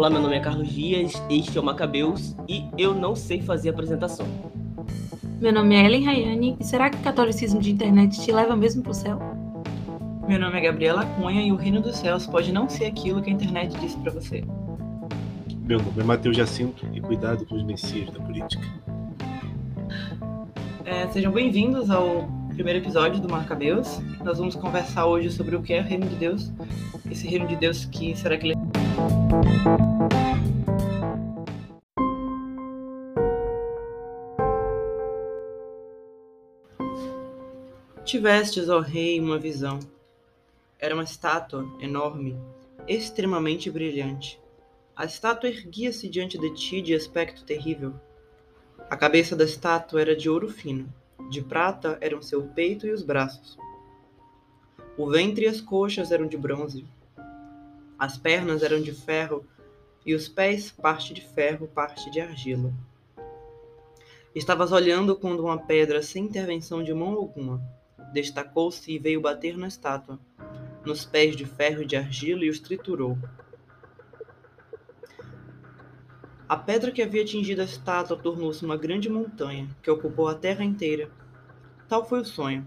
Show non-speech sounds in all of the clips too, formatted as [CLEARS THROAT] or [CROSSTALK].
Olá, meu nome é Carlos Dias, este é o Macabeus e eu não sei fazer apresentação. Meu nome é Ellen Rayane e será que o catolicismo de internet te leva mesmo pro céu? Meu nome é Gabriela Cunha e o reino dos céus pode não ser aquilo que a internet disse para você. Meu nome é Matheus Jacinto e cuidado com os messias da política. É, sejam bem-vindos ao primeiro episódio do Macabeus. Nós vamos conversar hoje sobre o que é o reino de Deus. Esse reino de Deus que será que ele Tivestes, ó rei, uma visão. Era uma estátua enorme, extremamente brilhante. A estátua erguia-se diante de ti de aspecto terrível. A cabeça da estátua era de ouro fino, de prata eram seu peito e os braços. O ventre e as coxas eram de bronze. As pernas eram de ferro e os pés parte de ferro, parte de argila. Estavas olhando quando uma pedra, sem intervenção de mão alguma, destacou-se e veio bater na estátua, nos pés de ferro e de argila e os triturou. A pedra que havia atingido a estátua tornou-se uma grande montanha que ocupou a terra inteira. Tal foi o sonho,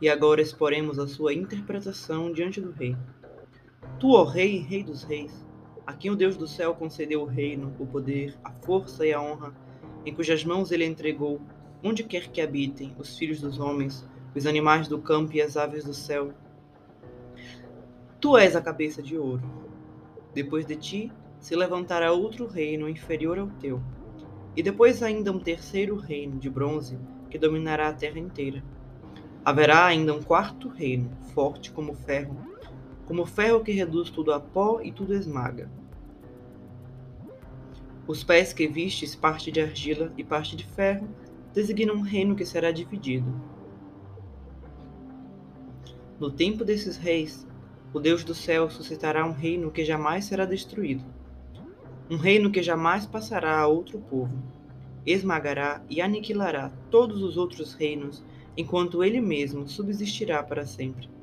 e agora exporemos a sua interpretação diante do rei. Tu, ó rei, rei dos reis, a quem o Deus do céu concedeu o reino, o poder, a força e a honra, em cujas mãos ele entregou, onde quer que habitem, os filhos dos homens, os animais do campo e as aves do céu. Tu és a cabeça de ouro. Depois de ti se levantará outro reino inferior ao teu, e depois ainda um terceiro reino de bronze que dominará a terra inteira. Haverá ainda um quarto reino, forte como ferro, como ferro que reduz tudo a pó e tudo esmaga. Os pés que vistes, parte de argila e parte de ferro, designam um reino que será dividido. No tempo desses reis, o Deus do céu suscitará um reino que jamais será destruído. Um reino que jamais passará a outro povo. Esmagará e aniquilará todos os outros reinos, enquanto ele mesmo subsistirá para sempre.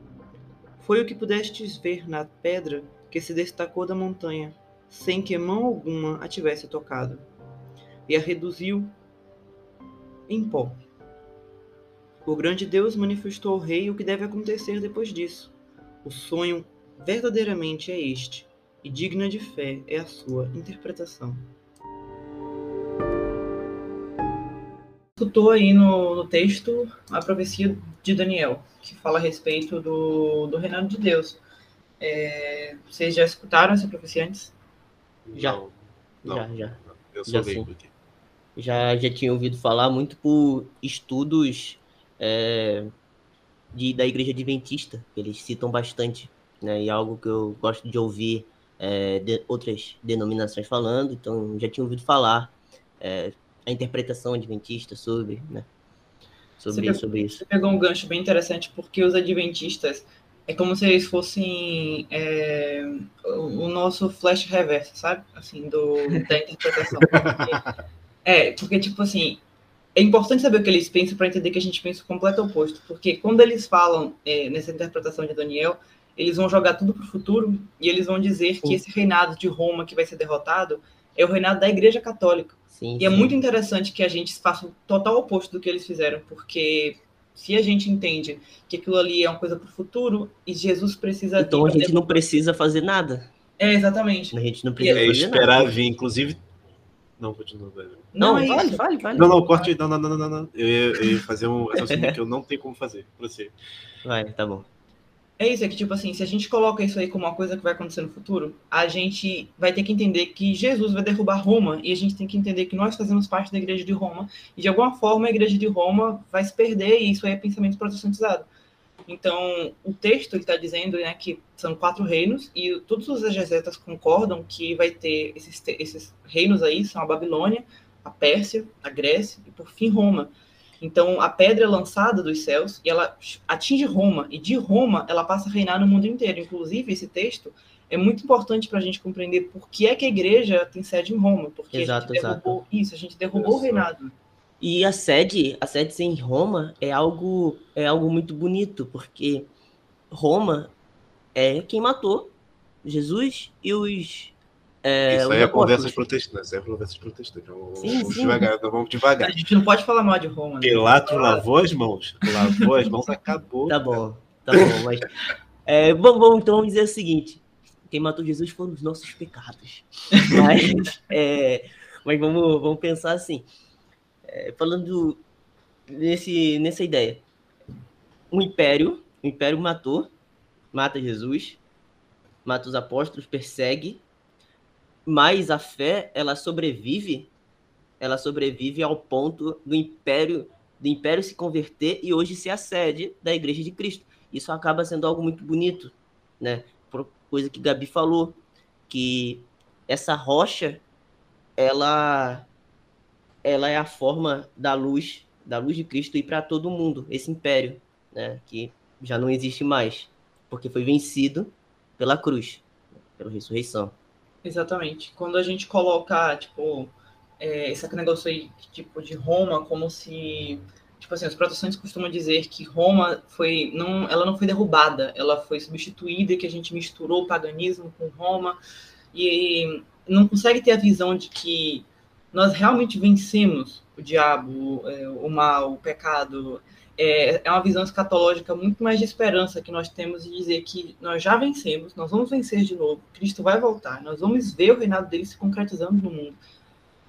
Foi o que pudestes ver na pedra que se destacou da montanha, sem que mão alguma a tivesse tocado, e a reduziu em pó. O grande Deus manifestou ao rei o que deve acontecer depois disso. O sonho verdadeiramente é este, e digna de fé é a sua interpretação. Escutou aí no, no, texto a profecia de Daniel, que fala a respeito do, do reinado de Deus. É, vocês já escutaram essa profecia antes? Já. Não, já, já. Eu sou Já leigo aqui. Já, já tinha ouvido falar muito por estudos é, de, da Igreja Adventista, que eles citam bastante, né? E é algo que eu gosto de ouvir é, de outras denominações falando, então já tinha ouvido falar é, a interpretação adventista sobre, né? Sobre, Você sobre isso. Você pegou um gancho bem interessante, porque os adventistas é como se eles fossem é, o o nosso flash reverso, sabe? Assim, do, da interpretação. Porque- [LAUGHS] é, porque, tipo assim, é importante saber o que eles pensam para entender que a gente pensa o completo oposto. Porque quando eles falam é, nessa interpretação de Daniel, eles vão jogar tudo para o futuro e eles vão dizer que esse reinado de Roma que vai ser derrotado é o reinado da Igreja Católica. Sim, E é sim. muito interessante que a gente faça o total oposto do que eles fizeram, porque se a gente entende que aquilo ali é uma coisa para o futuro e Jesus precisa Então a gente não precisa fazer nada. É, exatamente. A gente não precisa É fazer esperar nada. vir, inclusive. Não, continua. velho. Não, Não, é vale, vale, vale. Não, não, corte. Não, não, não, não, não, não. Eu ia, eu ia fazer um raciocínio que eu não tenho como fazer. Pra você. Vai, tá bom. É isso, é que tipo assim, se a gente coloca isso aí como uma coisa que vai acontecer no futuro, a gente vai ter que entender que Jesus vai derrubar Roma e a gente tem que entender que nós fazemos parte da igreja de Roma e de alguma forma a igreja de Roma vai se perder e isso aí é pensamento protestantizado. Então, o texto está dizendo né, que são quatro reinos e todos os exegetas concordam que vai ter esses, esses reinos aí, são a Babilônia, a Pérsia, a Grécia e, por fim, Roma. Então, a pedra é lançada dos céus e ela atinge Roma, e de Roma ela passa a reinar no mundo inteiro. Inclusive, esse texto é muito importante para a gente compreender por que é que a igreja tem sede em Roma, porque Exato, a gente derrubou isso, a gente derrubou o reinado. E a sede, a sede ser em Roma é algo, é algo muito bonito, porque Roma é quem matou Jesus e os É, Isso aí é conversas protestantes. É conversas protestantes. Vamos, Sim, vamos sim. devagar, A devagar. gente não pode falar mal de Roma, né? Pilatos lavou as mãos. Lavou as mãos, acabou. Tá bom, tá bom, mas. É, bom, bom, então vamos dizer o seguinte: quem matou Jesus foram os nossos pecados. Mas, [LAUGHS] é, mas vamos, vamos pensar assim: é, falando nesse, nessa ideia, um império, o império matou, mata Jesus, mata os apóstolos, persegue, mas a fé, ela sobrevive, ela sobrevive ao ponto do império, do império se converter e hoje ser a sede da Igreja de Cristo. Isso acaba sendo algo muito bonito, né? Coisa que Gabi falou, que essa rocha, ela, ela é a forma da luz, da luz de Cristo ir para todo mundo, esse império, né? Que já não existe mais, porque foi vencido pela cruz, pela ressurreição. Exatamente. Quando a gente coloca, tipo, é, esse negócio aí, tipo, de Roma, como se, tipo assim, os protestantes costumam dizer que Roma foi, não, ela não foi derrubada, ela foi substituída, que a gente misturou o paganismo com Roma, e não consegue ter a visão de que nós realmente vencemos o diabo, é, o mal, o pecado. É, é uma visão escatológica muito mais de esperança que nós temos de dizer que nós já vencemos, nós vamos vencer de novo, Cristo vai voltar, nós vamos ver o reinado dele se concretizando no mundo.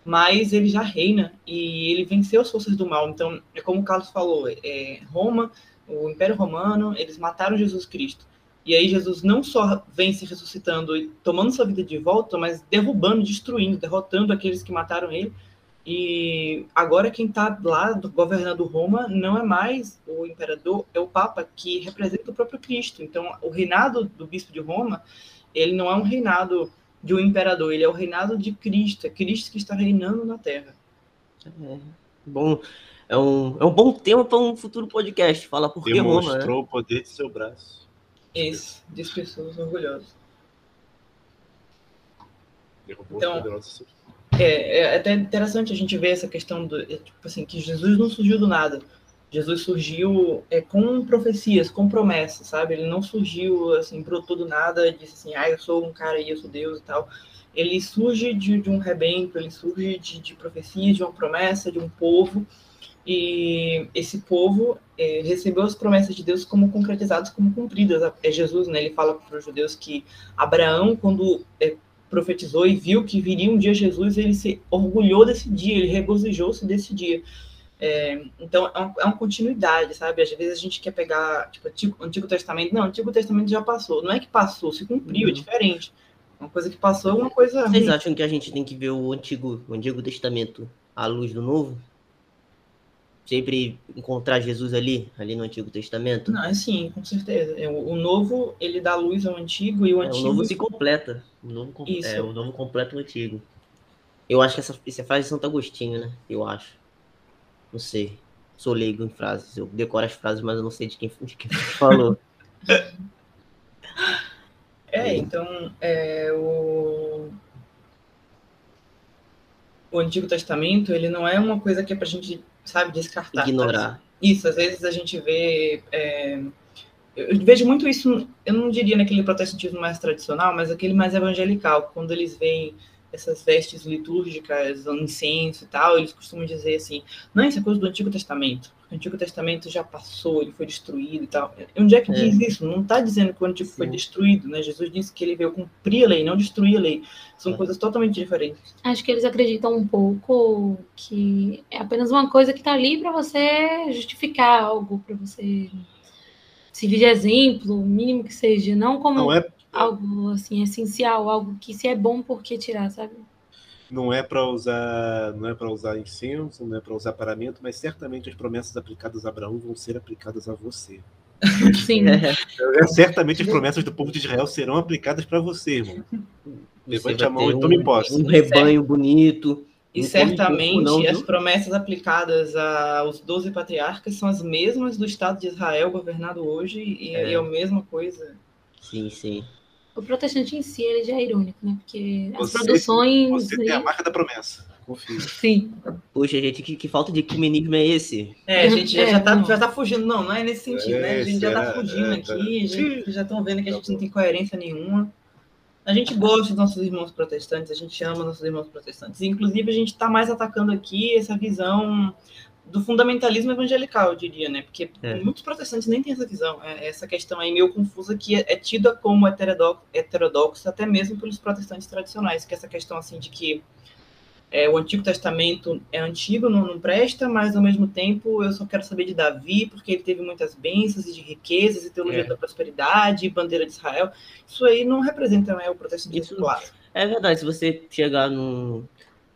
Mas ele já reina e ele venceu as forças do mal. Então, é como o Carlos falou, é, Roma, o Império Romano, eles mataram Jesus Cristo. E aí Jesus não só vence ressuscitando e tomando sua vida de volta, mas derrubando, destruindo, derrotando aqueles que mataram ele. E agora quem está lá governando Roma não é mais o imperador, é o Papa que representa o próprio Cristo. Então, o reinado do bispo de Roma, ele não é um reinado de um imperador, ele é o reinado de Cristo, é Cristo que está reinando na Terra. É, bom, é um, é um bom tema para um futuro podcast. Fala por que Roma, né? Demonstrou o poder de seu braço. Esse, de pessoas orgulhosas. Derrubou Então, os poderosos. É, é até interessante a gente ver essa questão do é, tipo assim que Jesus não surgiu do nada. Jesus surgiu é, com profecias, com promessas, sabe? Ele não surgiu assim, brotou do nada, disse assim, ah, eu sou um cara aí, eu sou Deus e tal. Ele surge de, de um rebento, ele surge de, de profecias, de uma promessa, de um povo, e esse povo é, recebeu as promessas de Deus como concretizadas, como cumpridas. É Jesus, né? Ele fala para os judeus que Abraão, quando é, profetizou e viu que viria um dia Jesus, ele se orgulhou desse dia, ele regozijou-se desse dia. É, então, é uma, é uma, continuidade, sabe? Às vezes a gente quer pegar, tipo, Antigo, Antigo Testamento. Não, o Antigo Testamento já passou. Não é que passou, se cumpriu, uhum. é diferente. Uma coisa que passou é uma coisa. Vocês acham que a gente tem que ver o Antigo, o Antigo Testamento à luz do Novo? Sempre encontrar Jesus ali, ali no Antigo Testamento? Não, é sim, com certeza. É, o, Novo, ele dá luz ao Antigo e o É, Antigo... o Novo se completa. O Novo, com- é, o novo completa o Antigo. Eu acho que essa, essa frase de Santo Agostinho, né? Eu acho. Não sei. Sou leigo em frases. Eu decoro as frases, mas eu não sei de quem, de quem falou. [LAUGHS] É, então, é, o... o Antigo Testamento, ele não é uma coisa que é pra gente, sabe, descartar. Ignorar. Isso, às vezes a gente vê. é, eu vejo muito isso, eu não diria naquele protestantismo mais tradicional, mas aquele mais evangelical, quando eles veem essas vestes litúrgicas, o incenso e tal, eles costumam dizer assim: não, isso é coisa do Antigo Testamento. O Antigo Testamento já passou, ele foi destruído e tal. Onde é que É. diz isso? Não está dizendo que o Antigo foi Sim. destruído, né? Jesus disse que ele veio cumprir a lei, não destruir a lei. São É. coisas totalmente diferentes. Acho que eles acreditam um pouco que é apenas uma coisa que tá ali para você justificar algo, para você servir de exemplo, o mínimo que seja, não como Não é, algo assim essencial, algo que se é bom por que tirar, sabe? Não é para usar, não é para usar incenso, não é para usar paramento, mas certamente as promessas aplicadas a Abraão vão ser aplicadas a você. [LAUGHS] Sim. É, certamente as promessas do povo de Israel serão aplicadas para você, irmão. Levante a mão e tome um- posse. Um rebanho bonito. E certamente não, as promessas aplicadas aos doze patriarcas são as mesmas do Estado de Israel governado hoje, e É. e é a mesma coisa. Sim, sim. O protestante em si ele já é irônico, né? Porque as Você- produções. Você tem a marca da promessa. Confia. Sim. Poxa, gente, que, que falta de ecumenismo é esse? É, a gente já, É, já, tá, não. já tá fugindo. Não, não é nesse sentido, né? A gente já tá É, fugindo é, aqui, tá. já- já estão vendo que a gente não tem coerência nenhuma. A gente gosta dos nossos irmãos protestantes, a gente ama nossos irmãos protestantes. Inclusive, a gente está mais atacando aqui essa visão do fundamentalismo evangelical, eu diria, né? Porque É. muitos protestantes nem têm essa visão. É essa questão aí meio confusa que é, é tida como heterodoxa, heterodoxa até mesmo pelos protestantes tradicionais, que é essa questão assim de que é, o Antigo Testamento é antigo, não, não presta, mas ao mesmo tempo eu só quero saber de Davi, porque ele teve muitas bênçãos e de riquezas, e teologia É. da prosperidade, e bandeira de Israel. Isso aí não representa né, o protestantismo clássico. É verdade, se você chegar num,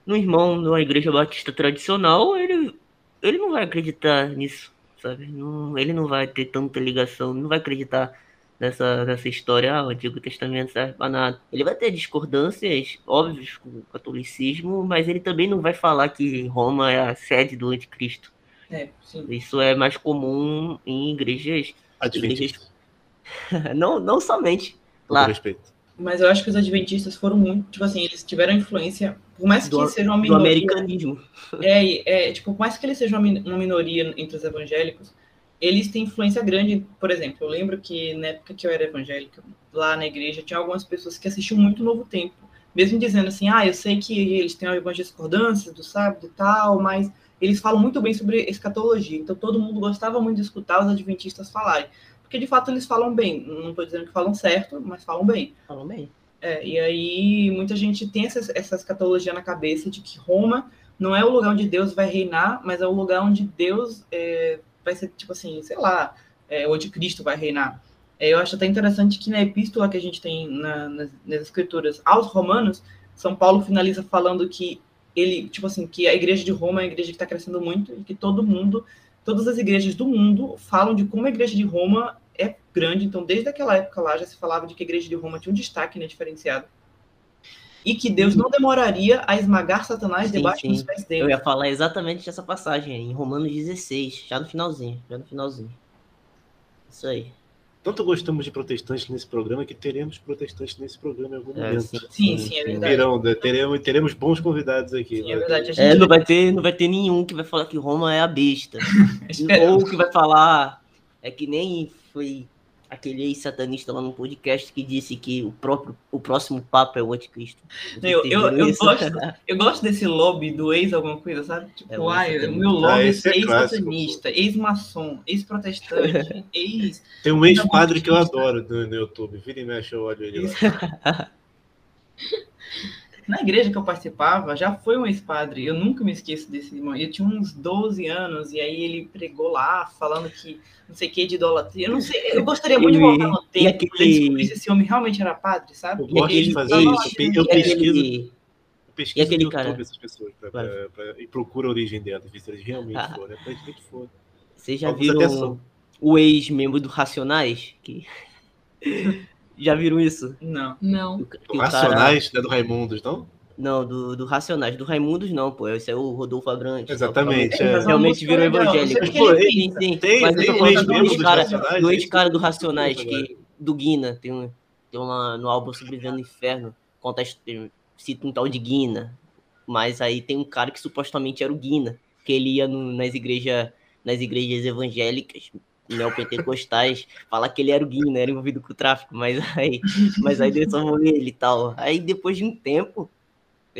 num irmão numa igreja batista tradicional, ele, ele não vai acreditar nisso, sabe? Não, ele não vai ter tanta ligação, não vai acreditar nessa, nessa história, ah, o Antigo Testamento serve para nada. Ele vai ter discordâncias óbvias com o catolicismo, mas ele também não vai falar que Roma é a sede do anticristo. É, sim. Isso é mais comum em igrejas, Adventista. [LAUGHS] não, não somente lá, respeito. Mas eu acho que os adventistas foram muito, tipo assim, eles tiveram influência, por mais que Do- seja uma do minoria. americanismo. É, é, tipo, por mais que eles sejam uma uma minoria entre os evangélicos, eles têm influência grande. Por exemplo, eu lembro que na época que eu era evangélica, lá na igreja, tinha algumas pessoas que assistiam muito Novo Tempo, mesmo dizendo assim, ah, eu sei que eles têm algumas discordâncias do sábado e tal, mas eles falam muito bem sobre escatologia. Então todo mundo gostava muito de escutar os adventistas falarem. Porque de fato eles falam bem. Não estou dizendo que falam certo, mas falam bem. Falam bem. É, e aí muita gente tem essa, essa escatologia na cabeça de que Roma não é o lugar onde Deus vai reinar, mas é o lugar onde Deus é, vai ser, tipo assim, sei lá, é, onde Cristo vai reinar. É, eu acho até interessante que na epístola que a gente tem na- nas, nas escrituras aos romanos, São Paulo finaliza falando que ele, tipo assim, que a igreja de Roma é uma igreja que está crescendo muito e que todo mundo, todas as igrejas do mundo falam de como a igreja de Roma é grande. Então, desde aquela época lá já se falava de que a igreja de Roma tinha um destaque né, diferenciado. E que Deus não demoraria a esmagar Satanás Sim, debaixo sim. dos pés Eu dele. ia falar exatamente dessa passagem em Romanos 16, já no finalzinho, já no finalzinho. Isso aí. Tanto gostamos de protestantes nesse programa que teremos protestantes nesse programa em algum É, momento. sim, Sim, sim, é verdade. Virão, né? teremos, teremos bons convidados aqui. Sim, é né? verdade. A gente É, não vai ter, não vai ter nenhum que vai falar que Roma é a besta. [LAUGHS] Ou que vai falar é que nem foi aquele ex-satanista lá no podcast que disse que o próprio o próximo papa é o anticristo. Eu, eu, eu, gosto, [LAUGHS] eu gosto desse lobby do ex alguma coisa, sabe? Tipo, É, o ai, o meu lobby Ah, é esse é ex-satanista, ex-maçom, ex-protestante, [LAUGHS] ex... Tem um ex-padre que eu adoro no, no YouTube. Vira e mexe, eu olho ele lá. [LAUGHS] Na igreja que eu participava, já foi um ex-padre. Eu nunca me esqueço desse irmão. Eu tinha uns 12 anos, e aí ele pregou lá, falando que não sei o que de idolatria. Eu não sei, eu gostaria muito de E- voltar no e tempo aquele- pra descobrir se esse homem realmente era padre, sabe? Eu gosto de fazer isso. Eu pe- eu né? E pesquiso- aquele- Eu pesquiso aquele no YouTube cara? essas pessoas pra, pra- pra- e procuro a origem delas, ver se eles realmente Ah. foram. Aparentemente foram. Vocês já Alguns viram o ex-membro do Racionais? Que... [LAUGHS] já viram isso? Não. Não. Que o cara- Racionais, né, do Raimundos, não? Não, do, do Racionais. Do Raimundos não, pô. Esse é o Rodolfo Abrantes. Exatamente, é. Realmente virou evangélico. Pô, ele Sim, sim. Tem- Mas eu tem tô um falando do ex-cara Racionais, do ex-cara isso? do Racionais, que, do Guina. Tem, um, tem uma, no álbum Sobrevivendo no Inferno. Conta, cita um tal de Guina. Mas aí tem um cara que supostamente era o Guina. Que ele ia no- nas, igreja, nas igrejas evangélicas, neopentecostais, falar que ele era o Guina, era envolvido com o tráfico. Mas aí, mas aí deixou ele e tal. Aí depois de um tempo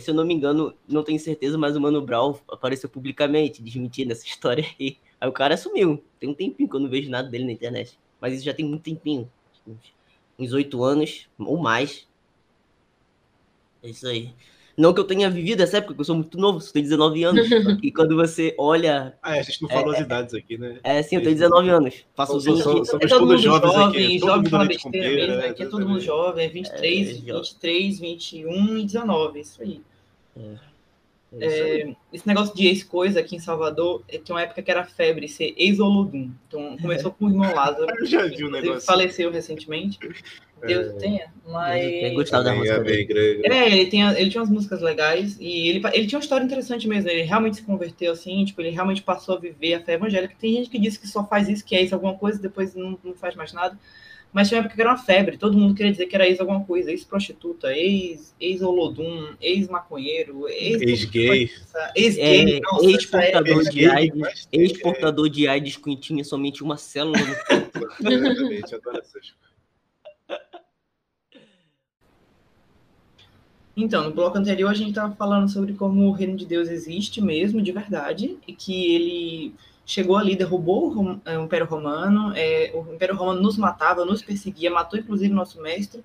se eu não me engano, não tenho certeza, mas o Mano Brown apareceu publicamente, desmentindo essa história aí. Aí o cara sumiu. Tem um tempinho que eu não vejo nada dele na internet. Mas isso já tem muito tempinho. Uns oito anos ou mais. É isso aí. Não que eu tenha vivido essa época, porque eu sou muito novo, [LAUGHS] só tenho 19 anos. que quando você olha. Ah, é, a gente não falou as idades aqui, né? É assim, eu tenho 19 anos. Faço Sou- 20. sou- somos é todo mundo jovens jovem, todo jovem fala besteira mesmo, aqui é todo mundo jovem, é 23, É, jo- 23, 21 e 19, isso aí. É isso aí. É, esse negócio de ex-coisa aqui em Salvador, é, tinha uma época que era febre ser ex-Olodum. Então começou com o irmão Lázaro, [LAUGHS] Eu já vi um ele negócio. faleceu recentemente, Deus É. tenha, mas... gostava da música é dele. É, ele, tem, ele tinha umas músicas legais e ele, ele tinha uma história interessante mesmo. Ele realmente se converteu assim, tipo, ele realmente passou a viver a fé evangélica. Tem gente que diz que só faz isso, que é isso alguma coisa, depois não, não faz mais nada. Mas tinha uma época que era uma febre, todo mundo queria dizer que era ex alguma coisa, ex-prostituta, ex- ex-olodum, ex-maconheiro, ex- Ex-gay. ex-gay, É, ex-portador de AIDS. Ex-portador de AIDS com tinha somente uma célula no [LAUGHS] corpo. Exatamente, adoro essas Então, no bloco anterior a gente estava falando sobre como o reino de Deus existe mesmo, de verdade, e que ele chegou ali, derrubou é, o Império Romano, é, o Império Romano nos matava, nos perseguia, matou inclusive nosso mestre,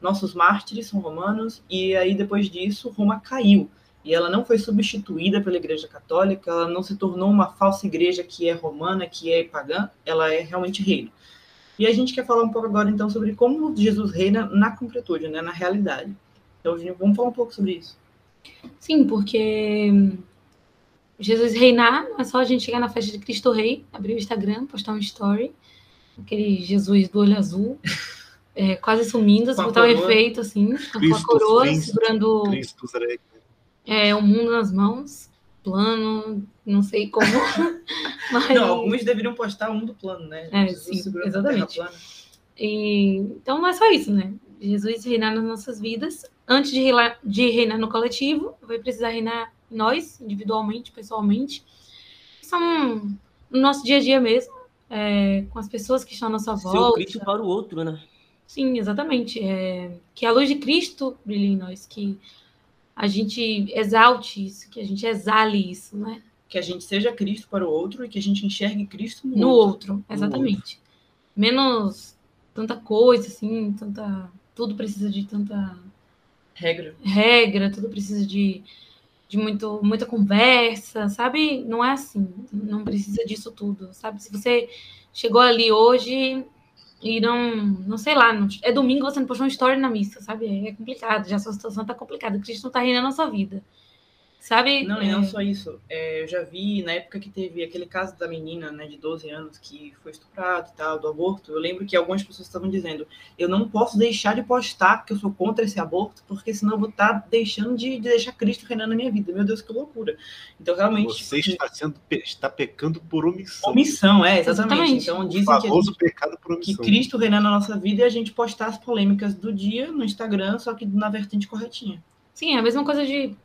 nossos mártires são romanos, e aí depois disso Roma caiu. E ela não foi substituída pela Igreja Católica, ela não se tornou uma falsa igreja que é romana, que é pagã, ela é realmente reino. E a gente quer falar um pouco agora então sobre como Jesus reina na concretude, né, na realidade. Então vamos falar um pouco sobre isso. Sim, porque hum, Jesus reinar não é só a gente chegar na festa de Cristo Rei, abrir o Instagram, postar um story, aquele Jesus do olho azul, [LAUGHS] é, quase sumindo, Com a botar um efeito assim, com a Cristo, coroa, Cristo, segurando Cristo é, o mundo nas mãos, plano, não sei como. [LAUGHS] mas... Não, alguns deveriam postar um do plano, né? É, Jesus sim, exatamente. E, então não é só isso, né? Jesus reinar nas nossas vidas. Antes de reinar, de reinar no coletivo, vai precisar reinar em nós, individualmente, pessoalmente. São no nosso dia a dia mesmo, é, com as pessoas que estão à nossa volta. Cristo para o outro, né? Sim, exatamente. É, que a luz de Cristo brilhe em nós, que a gente exalte isso, que a gente exale isso, né? Que a gente seja Cristo para o outro e que a gente enxergue Cristo no, No outro. outro, exatamente. Menos tanta coisa, assim, tanta. Tudo precisa de tanta Regra. regra, tudo precisa de, de muito, muita conversa, sabe? Não é assim, não precisa disso tudo, sabe? Se você chegou ali hoje e não, não sei lá, não- é domingo você não postou uma história na missa, sabe? É complicado, já a sua situação tá complicada, Cristo não tá reinando na sua vida, sabe? Não, e É, não só isso. É, eu já vi na época que teve aquele caso da menina, né, de 12 anos, que foi estuprada e tal, do aborto. Eu lembro que algumas pessoas estavam dizendo: eu não posso deixar de postar porque eu sou contra esse aborto, porque senão eu vou estar deixando de, de deixar Cristo reinar na minha vida. Meu Deus, que loucura. Então, realmente. Você está, sendo, está pecando por omissão. Omissão, é, exatamente. Exatamente. Então, dizem que, gente- pecado por que omissão. Cristo reinar na nossa vida e a gente postar as polêmicas do dia no Instagram, só que na vertente corretinha. Sim, é a mesma coisa de,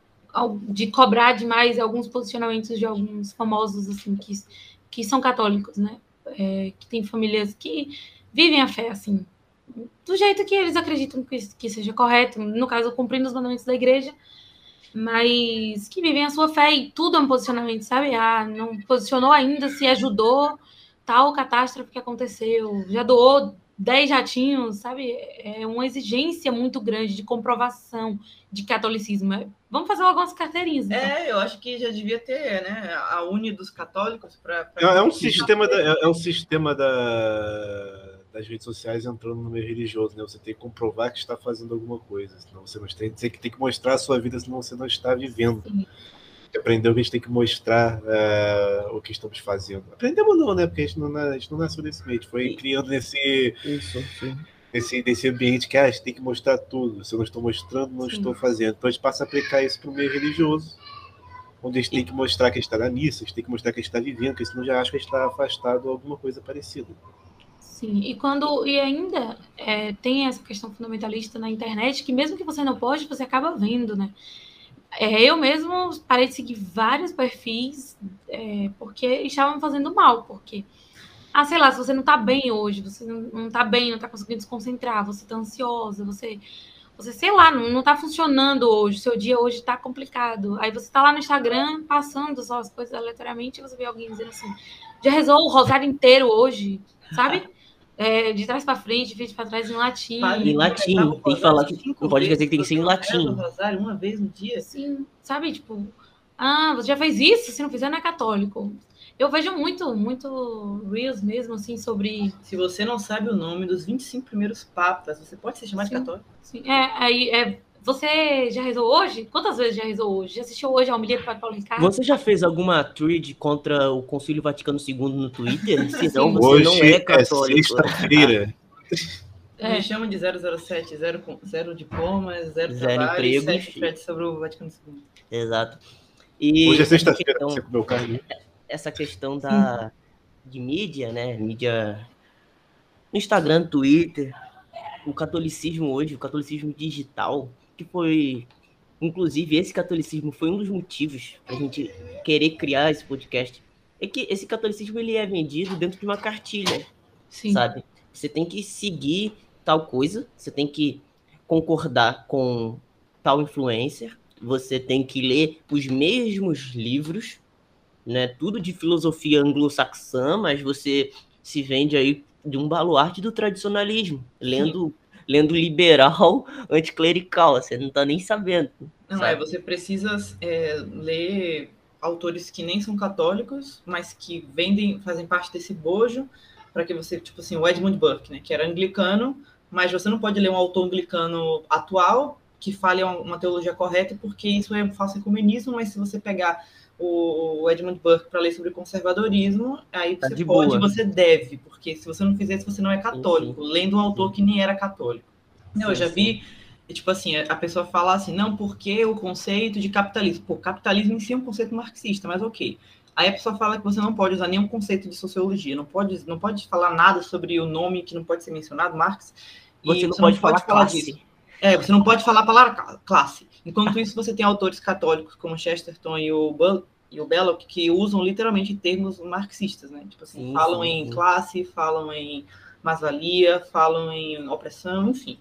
de cobrar demais alguns posicionamentos de alguns famosos, assim, que, que são católicos, né? É, que tem famílias que vivem a fé, assim, do jeito que eles acreditam que, que seja correto, no caso, cumprindo os mandamentos da igreja, mas que vivem a sua fé e tudo é um posicionamento, sabe? Ah, não posicionou ainda, se ajudou tal catástrofe que aconteceu, já doou 10 jatinhos, sabe? É uma exigência muito grande de comprovação de catolicismo. É, Vamos fazer algumas carteirinhas. então. É, eu acho que já devia ter, né, a uni dos católicos para. É, é um sistema, da, é, é um sistema da, das redes sociais entrando no meio religioso, né? Você tem que comprovar que está fazendo alguma coisa, senão você não tem, você tem que mostrar a sua vida, senão você não está vivendo. Sim. Aprendeu que a gente tem que mostrar é, o que estamos fazendo. Aprendemos não, né? Porque a gente não, a gente não nasceu desse meio, a gente foi Sim. criando nesse, Isso, sim. nesse, nesse ambiente que ah, a gente tem que mostrar tudo. Se eu não estou mostrando, não Sim. estou fazendo. Então a gente passa a aplicar isso para o meio religioso. Onde a gente tem que mostrar que a gente está na missa, a gente tem que mostrar que a gente está vivendo, porque senão já acha que a gente está afastado ou alguma coisa parecida. Sim, e quando e ainda é, tem essa questão fundamentalista na internet que mesmo que você não poste, você acaba vendo, né? É, eu mesmo parei de seguir vários perfis é, porque estavam fazendo mal, porque ah, sei lá, se você não tá bem hoje, você não, tá bem, não tá conseguindo se concentrar, você tá ansiosa, você você, sei lá, não, não tá funcionando hoje, seu dia hoje tá complicado. Aí você tá lá no Instagram passando só as coisas aleatoriamente e você vê alguém dizendo assim: já rezou o rosário inteiro hoje, sabe? [LAUGHS] É, de trás para frente, de frente para trás em latim. Em latim, tem que falar que não pode esquecer que tem que ser em latim. Rosário uma vez no dia. Assim, sabe? Tipo, ah, você já fez isso? Se não fizer, não é católico. Eu vejo muito, muito Reels mesmo, assim, sobre. Se você não sabe o nome dos 25 primeiros papas, você pode se chamar de Sim. católico? Assim, é, aí, é, você já rezou hoje? Quantas vezes já rezou hoje? Já assistiu hoje a homilia do Padre Paulo Ricardo? Você já fez alguma thread contra o Concílio Vaticano II no Twitter? [LAUGHS] Se não, você Hoje não é é católico. sexta-feira. É. Me chamam de 007, zero, zero diplomas, zero, Zero trabalho, e empregos. sete sobre o Vaticano II. Exato. E Hoje é sexta-feira, você comeu carne. essa questão da de mídia, né? Mídia no Instagram, Twitter, o catolicismo hoje, o catolicismo digital, que foi inclusive esse catolicismo foi um dos motivos para a gente querer criar esse podcast. É que esse catolicismo ele é vendido dentro de uma cartilha, Sim. sabe? Você tem que seguir tal coisa, você tem que concordar com tal influencer, você tem que ler os mesmos livros, né? Tudo de filosofia anglo-saxã, mas você se vende aí de um baluarte do tradicionalismo, lendo lendo liberal [LAUGHS] anticlerical, você não tá nem sabendo. Não, sabe? é, você precisa é, ler autores que nem são católicos, mas que vendem, fazem parte desse bojo, para que você, tipo assim, o Edmund Burke, né, que era anglicano, mas você não pode ler um autor anglicano atual que fale uma teologia correta, porque isso é um falso ecumenismo, mas se você pegar o Edmund Burke para ler sobre conservadorismo, aí Tá você de pode, boa. você deve, porque se você não fizer isso, você não é católico, lendo um autor que nem era católico. Não, eu Sim, já sim. vi, tipo assim, a pessoa fala assim, não, porque o conceito de capitalismo. Pô, capitalismo em si é um conceito marxista, mas ok. Aí a pessoa fala que você não pode usar nenhum conceito de sociologia, não pode, não pode falar nada sobre o nome que não pode ser mencionado, Marx. e Você não pode falar classe. disso. É, você não pode falar a palavra cla- classe. Enquanto isso, você tem autores católicos como Chesterton e o, e o Belloc que usam literalmente termos marxistas, né? Tipo assim, Sim, falam sim, em sim. classe, falam em mais-valia, falam em opressão, enfim.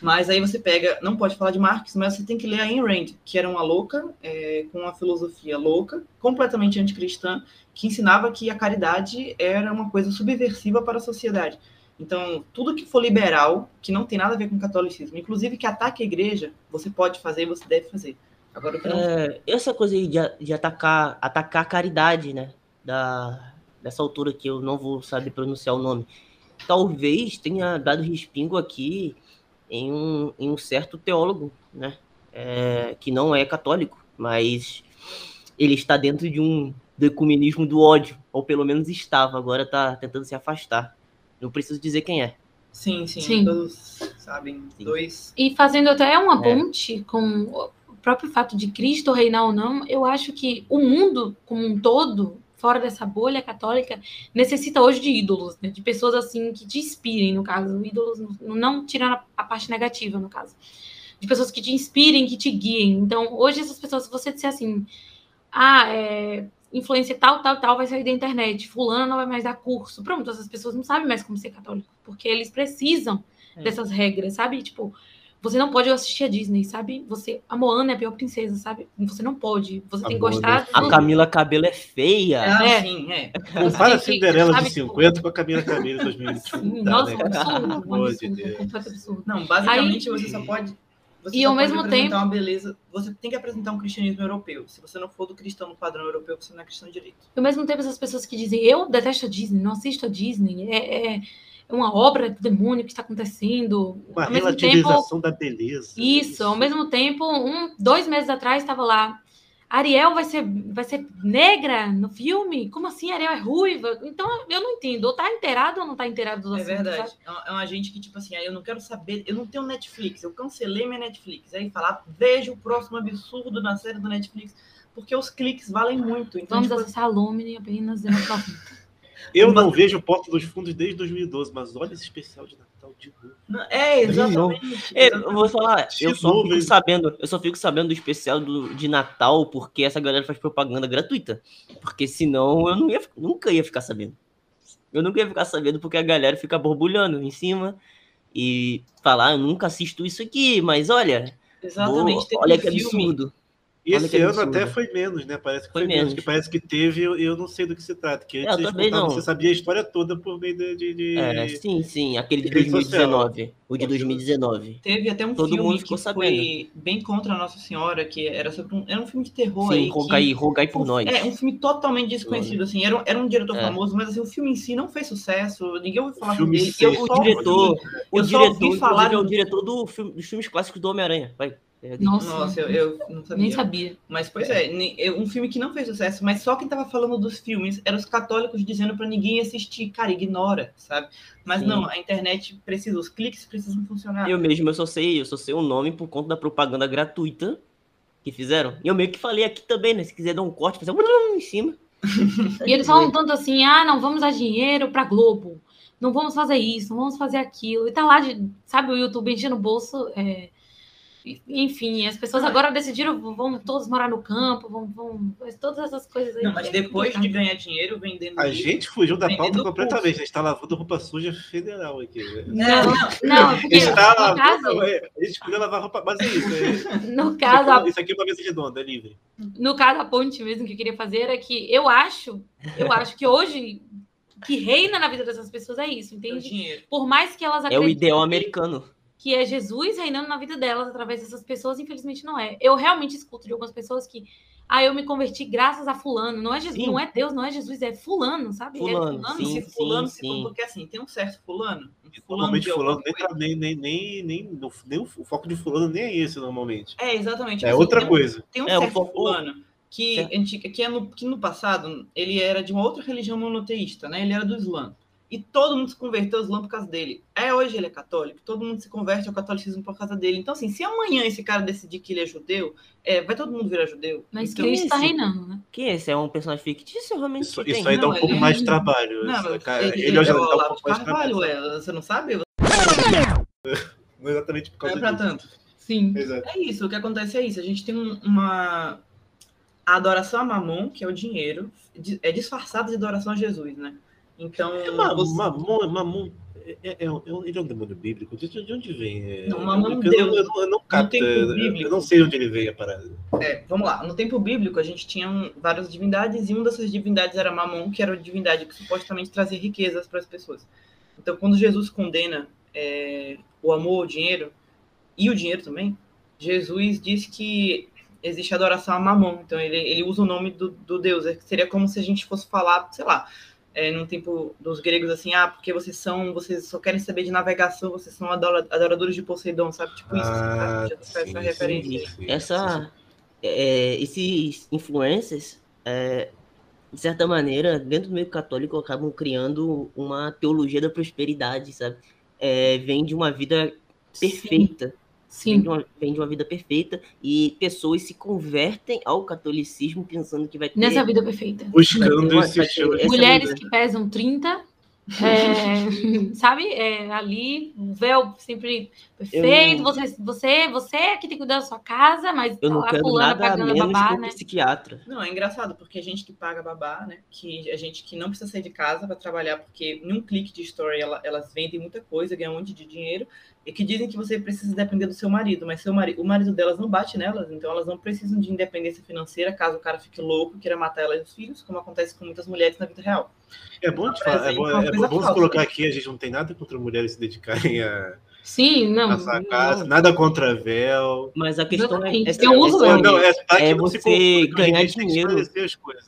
Mas aí você pega, não pode falar de Marx, mas você tem que ler a Ayn Rand, que era uma louca, é, com uma filosofia louca, completamente anticristã, que ensinava que a caridade era uma coisa subversiva para a sociedade. Então, tudo que for liberal, que não tem nada a ver com catolicismo, inclusive que ataque a igreja, você pode fazer e você deve fazer. Agora, não É, essa coisa aí de, de atacar, atacar a caridade, né? Da, dessa altura que eu não vou saber pronunciar o nome. Talvez tenha dado respingo aqui em um, em um certo teólogo, né? É, que não é católico, mas ele está dentro de um do ecumenismo do ódio, ou pelo menos estava, agora está tentando se afastar. Não preciso dizer quem é. Sim, sim, Sim. todos sabem. Sim. Dois. E fazendo até uma É. ponte com o próprio fato de Cristo reinar ou não, eu acho que o mundo como um todo, fora dessa bolha católica, necessita hoje de ídolos, né? de pessoas assim que te inspirem, no caso, ídolos não- tirando a- a parte negativa, no caso, de pessoas que te inspirem, que te guiem. Então, hoje essas pessoas, se você disser assim, ah, é, influência tal, tal, tal vai sair da internet, fulano não vai mais dar curso, pronto, essas pessoas não sabem mais como ser católico, porque eles precisam É. dessas regras, sabe? Tipo, você não pode assistir a Disney, sabe? Você, a Moana é a pior princesa, sabe? Você não pode. Você A tem que gostar é de A. Camila Cabelo é feia. Ah, É. sim, é. Compara a que- Cinderela sabe, de tipo, 50 com a Camila Cabello de 2021. Sim, Dá, nossa, né, um cara? absurdo, um amor de absurdo, um Deus. completo absurdo. Não, basicamente Aí- você só pode. Você E só ao mesmo apresentar tempo- uma beleza. Você tem que apresentar um cristianismo europeu. Se você não for do cristão no padrão europeu, você não é cristão direito. E ao mesmo tempo, essas pessoas que dizem, eu detesto a Disney, não assisto a Disney, é, é, é uma obra do demônio que está acontecendo. Uma ao mesmo tempo, relativização da beleza. Isso, ao mesmo tempo, um, dois meses atrás estava lá. Ariel vai ser, vai ser negra no filme? Como assim? Ariel é ruiva? Então eu não entendo. Ou tá inteirado ou não tá inteirado do É assunto, verdade. sabe? É uma- é uma gente que, tipo assim, aí eu não quero saber, eu não tenho Netflix, eu cancelei minha Netflix. Aí falar, veja o próximo absurdo na série do Netflix, porque os cliques valem muito. Então, Vamos tipo, acessar a Lumine apenas 19,90. [LAUGHS] Eu não vejo Porta dos Fundos desde 2012, mas olha esse especial de Natal. Não- é, exatamente. É, eu vou falar, eu só fico sabendo, eu só fico sabendo do especial do, de Natal porque essa galera faz propaganda gratuita. Porque senão eu não ia, nunca ia ficar sabendo. Eu nunca ia ficar sabendo porque a galera fica borbulhando em cima e falar, "Ah, eu nunca assisto isso aqui, mas olha, Exatamente. Teve olha um que filme- absurdo. E esse que ano absurdo. até foi menos, né? Parece que Foi foi, menos. menos. Que parece que teve, eu, eu não sei do que se trata. Que antes contavam, você sabia a história toda por meio de. de, de- É, sim, sim, aquele de Rede social. 2019, o de 2019. Teve até um Todo filme mundo ficou que foi bem contra a Nossa Senhora, que era sobre um, era um filme de terror aí. Sim, que- rogai, rogai por nós. É, um filme totalmente desconhecido, assim. Era, um- era um diretor É. famoso, mas assim, o filme em si não fez sucesso. Ninguém ouviu falar filme dele. C. Eu O diretor, ouvi- o eu só diretor, ouvi falar é o diretor do filme, dos filmes clássicos do Homem-Aranha. Vai. Aí. Nossa, Nossa, eu, eu não sabia. nem sabia. Mas, pois é, é, um filme que não fez sucesso, mas só quem tava falando dos filmes eram os católicos dizendo pra ninguém assistir. Cara, ignora, sabe? Mas Sim. não, a internet precisa, os cliques precisam funcionar. Eu mesmo, eu só sei, eu só sei o nome por conta da propaganda gratuita que fizeram. E eu meio que falei aqui também, né? Se quiser dar um corte, fazer um [LAUGHS] em cima. E eles falam tanto assim, ah, não, vamos dar dinheiro pra Globo. Não vamos fazer isso, não vamos fazer aquilo. E tá lá, de, sabe, o YouTube enchendo o bolso. é, enfim, as pessoas agora decidiram, vão todos morar no campo, vão, vão todas essas coisas aí. Não, mas é depois de ganhar dinheiro vendendo. A livro- gente fugiu da pauta curso. completamente. A gente tá lavando roupa suja federal aqui. né? Não, não. Porque gente tá no lavando. caso, é, A gente podia lavar roupa. Mas é isso. é- [LAUGHS] no caso, a Isso aqui é uma mesa redonda, é livre. no caso, a ponte mesmo que eu queria fazer era que eu acho, eu acho que hoje que reina na vida dessas pessoas é isso, É entende? Por mais que elas É o acreditem ideal americano. Que é Jesus reinando na vida delas através dessas pessoas, infelizmente não é. Eu realmente escuto de algumas pessoas que ah, eu me converti graças a fulano, não é Jesus, Sim. não é Deus, não é Jesus, é fulano, sabe? Fulano, é sim. se fulano, se sim. porque assim, tem um certo fulano, fulano Normalmente fulano nem, tá- nem, nem, nem, nem, nem o foco de fulano nem é esse normalmente. É, exatamente. É outra tem coisa. Tem um É, certo foco- fulano que, antiga- que, é no, que no passado ele era de uma outra religião monoteísta, né? Ele era do Islã. E todo mundo se converteu ao Islã por causa dele. É, hoje ele é católico, todo mundo se converte ao catolicismo por causa dele. Então, assim, se amanhã esse cara decidir que ele é judeu, é, vai todo mundo virar judeu. Mas então, Cristo está reinando, né? Quem é esse? É um personagem fictício realmente? Isso, isso aí dá um Não, pouco ele- mais de trabalho. Não, Isso, mas cara, ele, ele, ele já é dá um pouco mais de Carvalho, trabalho. ué, você não sabe? [LAUGHS] Não é exatamente por Não causa é pra disso. tanto. Sim. Exato. É isso, o que acontece é isso. A gente tem um- uma a adoração a Mamon, que é o dinheiro, di- é disfarçada de adoração a Jesus, né? Então, É ma- você- Mamon, Mamon é, é, é um- ele é um demônio bíblico. De, de onde vem? É, Não, Mamon é eu, eu, eu, eu não capto, eu, não sei onde ele veio a parada. É, vamos lá. No tempo bíblico, a gente tinha um- várias divindades, e uma dessas divindades era Mamon, que era a divindade que supostamente trazia riquezas para as pessoas. Então, quando Jesus condena é, o amor ao dinheiro, e o dinheiro também, Jesus diz que existe adoração a Mamon. Então, ele, ele usa o nome do, do Deus. É, Seria como se a gente fosse falar, sei lá, é, no tempo dos gregos, assim, ah, porque vocês são, vocês só querem saber de navegação, vocês são adora- adoradores de Poseidon, sabe? Tipo isso, Ah, sabe? Faz essa sim, referência. sim, sim, sim. Essa, é, esses influencers, é, de certa maneira, dentro do meio católico, acabam criando uma teologia da prosperidade, sabe? É, vem de uma vida perfeita, vem Sim. de, uma, vem de uma vida perfeita, e pessoas se convertem ao catolicismo pensando que vai ter... Nessa vida perfeita. Buscando Vai esse estilo Mulheres vida. que pesam 30, [LAUGHS] é, sabe? É, ali, o véu sempre perfeito. Eu- Você, você, você é que tem que cuidar da sua casa, mas Eu não a quero nada pagando a menos babá, um né? psiquiatra. Não, é engraçado, porque a gente que paga babá, né? Que a gente que não precisa sair de casa para trabalhar, porque num clique de story ela- elas vendem muita coisa, ganham um monte de dinheiro, e que dizem que você precisa depender do seu marido, mas seu marido, o marido delas não bate nelas, então elas não precisam de independência financeira caso o cara fique louco e queira matar elas e os filhos, como acontece com muitas mulheres na vida real. É bom, te Não, falar, é bom, é bom falsa. colocar aqui, a gente não tem nada contra mulheres se dedicarem a Sim, não. passar a casa, não. nada contra véu. Mas a questão é, essa- Eu uso essa- véu. Não, é, é que não se você confunda, ganhar a gente tem que dinheiro. esclarecer as coisas,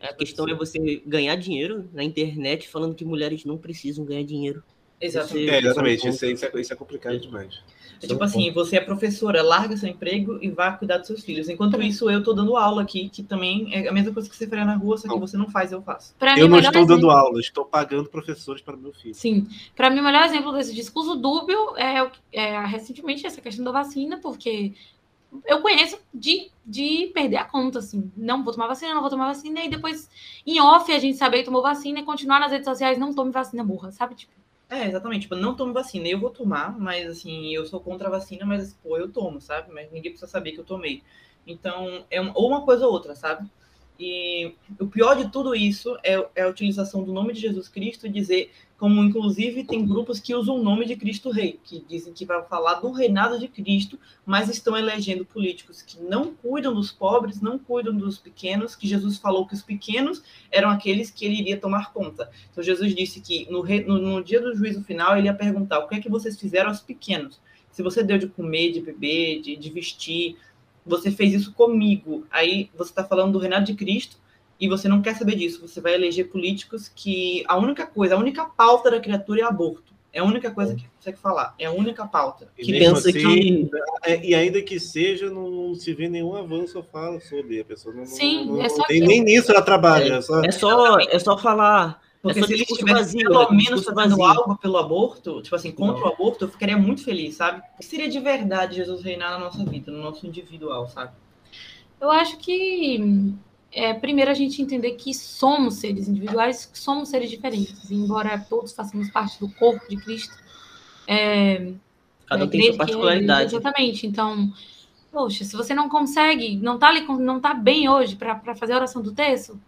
a questão é você ganhar dinheiro na internet falando que mulheres não precisam ganhar dinheiro. Exatamente. É, exatamente, é um isso é, isso é- isso é complicado demais. É tipo assim, você é professora, larga seu emprego e vá cuidar dos seus filhos. Enquanto isso, eu tô dando aula aqui, que também é a mesma coisa que você faria na rua, só que você não faz, eu faço. Pra mim, Eu o não estou dando exemplo- aula, estou pagando professores para meu filho. Sim, para mim o melhor exemplo desse discurso dúbio é, é recentemente essa questão da vacina, porque eu conheço de, de perder a conta, assim, não vou tomar vacina, não vou tomar vacina, e depois em off a gente saber que tomou vacina e continuar nas redes sociais, não tome vacina, morra, sabe? Tipo, É, exatamente. Tipo, não tome vacina. Eu vou tomar, mas assim, eu sou contra a vacina, mas pô, eu tomo, sabe? Mas ninguém precisa saber que eu tomei. Então, é um- ou uma coisa ou outra, sabe? E o pior de tudo isso é, é a utilização do nome de Jesus Cristo e dizer, como inclusive tem grupos que usam o nome de Cristo Rei, que dizem que vai falar do reinado de Cristo, mas estão elegendo políticos que não cuidam dos pobres, não cuidam dos pequenos, que Jesus falou que os pequenos eram aqueles que ele iria tomar conta. Então Jesus disse que no, re- no- no dia do juízo final ele ia perguntar o que é que vocês fizeram aos pequenos. Se você deu de comer, de beber, de, de vestir, você fez isso comigo. Aí você está falando do reinado de Cristo e você não quer saber disso. Você vai eleger políticos que a única coisa, a única pauta da criatura é aborto. É a única coisa que consegue falar. É a única pauta. E Que pensa assim, que É, e ainda que seja, não, não se vê nenhum avanço ou fala sobre. A pessoa não, Sim, não, é não só tem que- nem nisso ela trabalha. É só, é só, é só falar. Porque é se eles vazio, pelo né? menos fazendo vazio. algo pelo aborto, tipo assim, contra Não. o aborto, eu ficaria muito feliz, sabe? O que seria de verdade Jesus reinar na nossa vida, no nosso individual, sabe? eu acho que é, primeiro a gente entender que somos seres individuais, que somos seres diferentes, embora todos façamos parte do corpo de Cristo, é, Cada um tem sua é particularidade. igreja, exatamente. Então, poxa, se você não consegue, não tá ali, não tá bem hoje para fazer a oração do texto,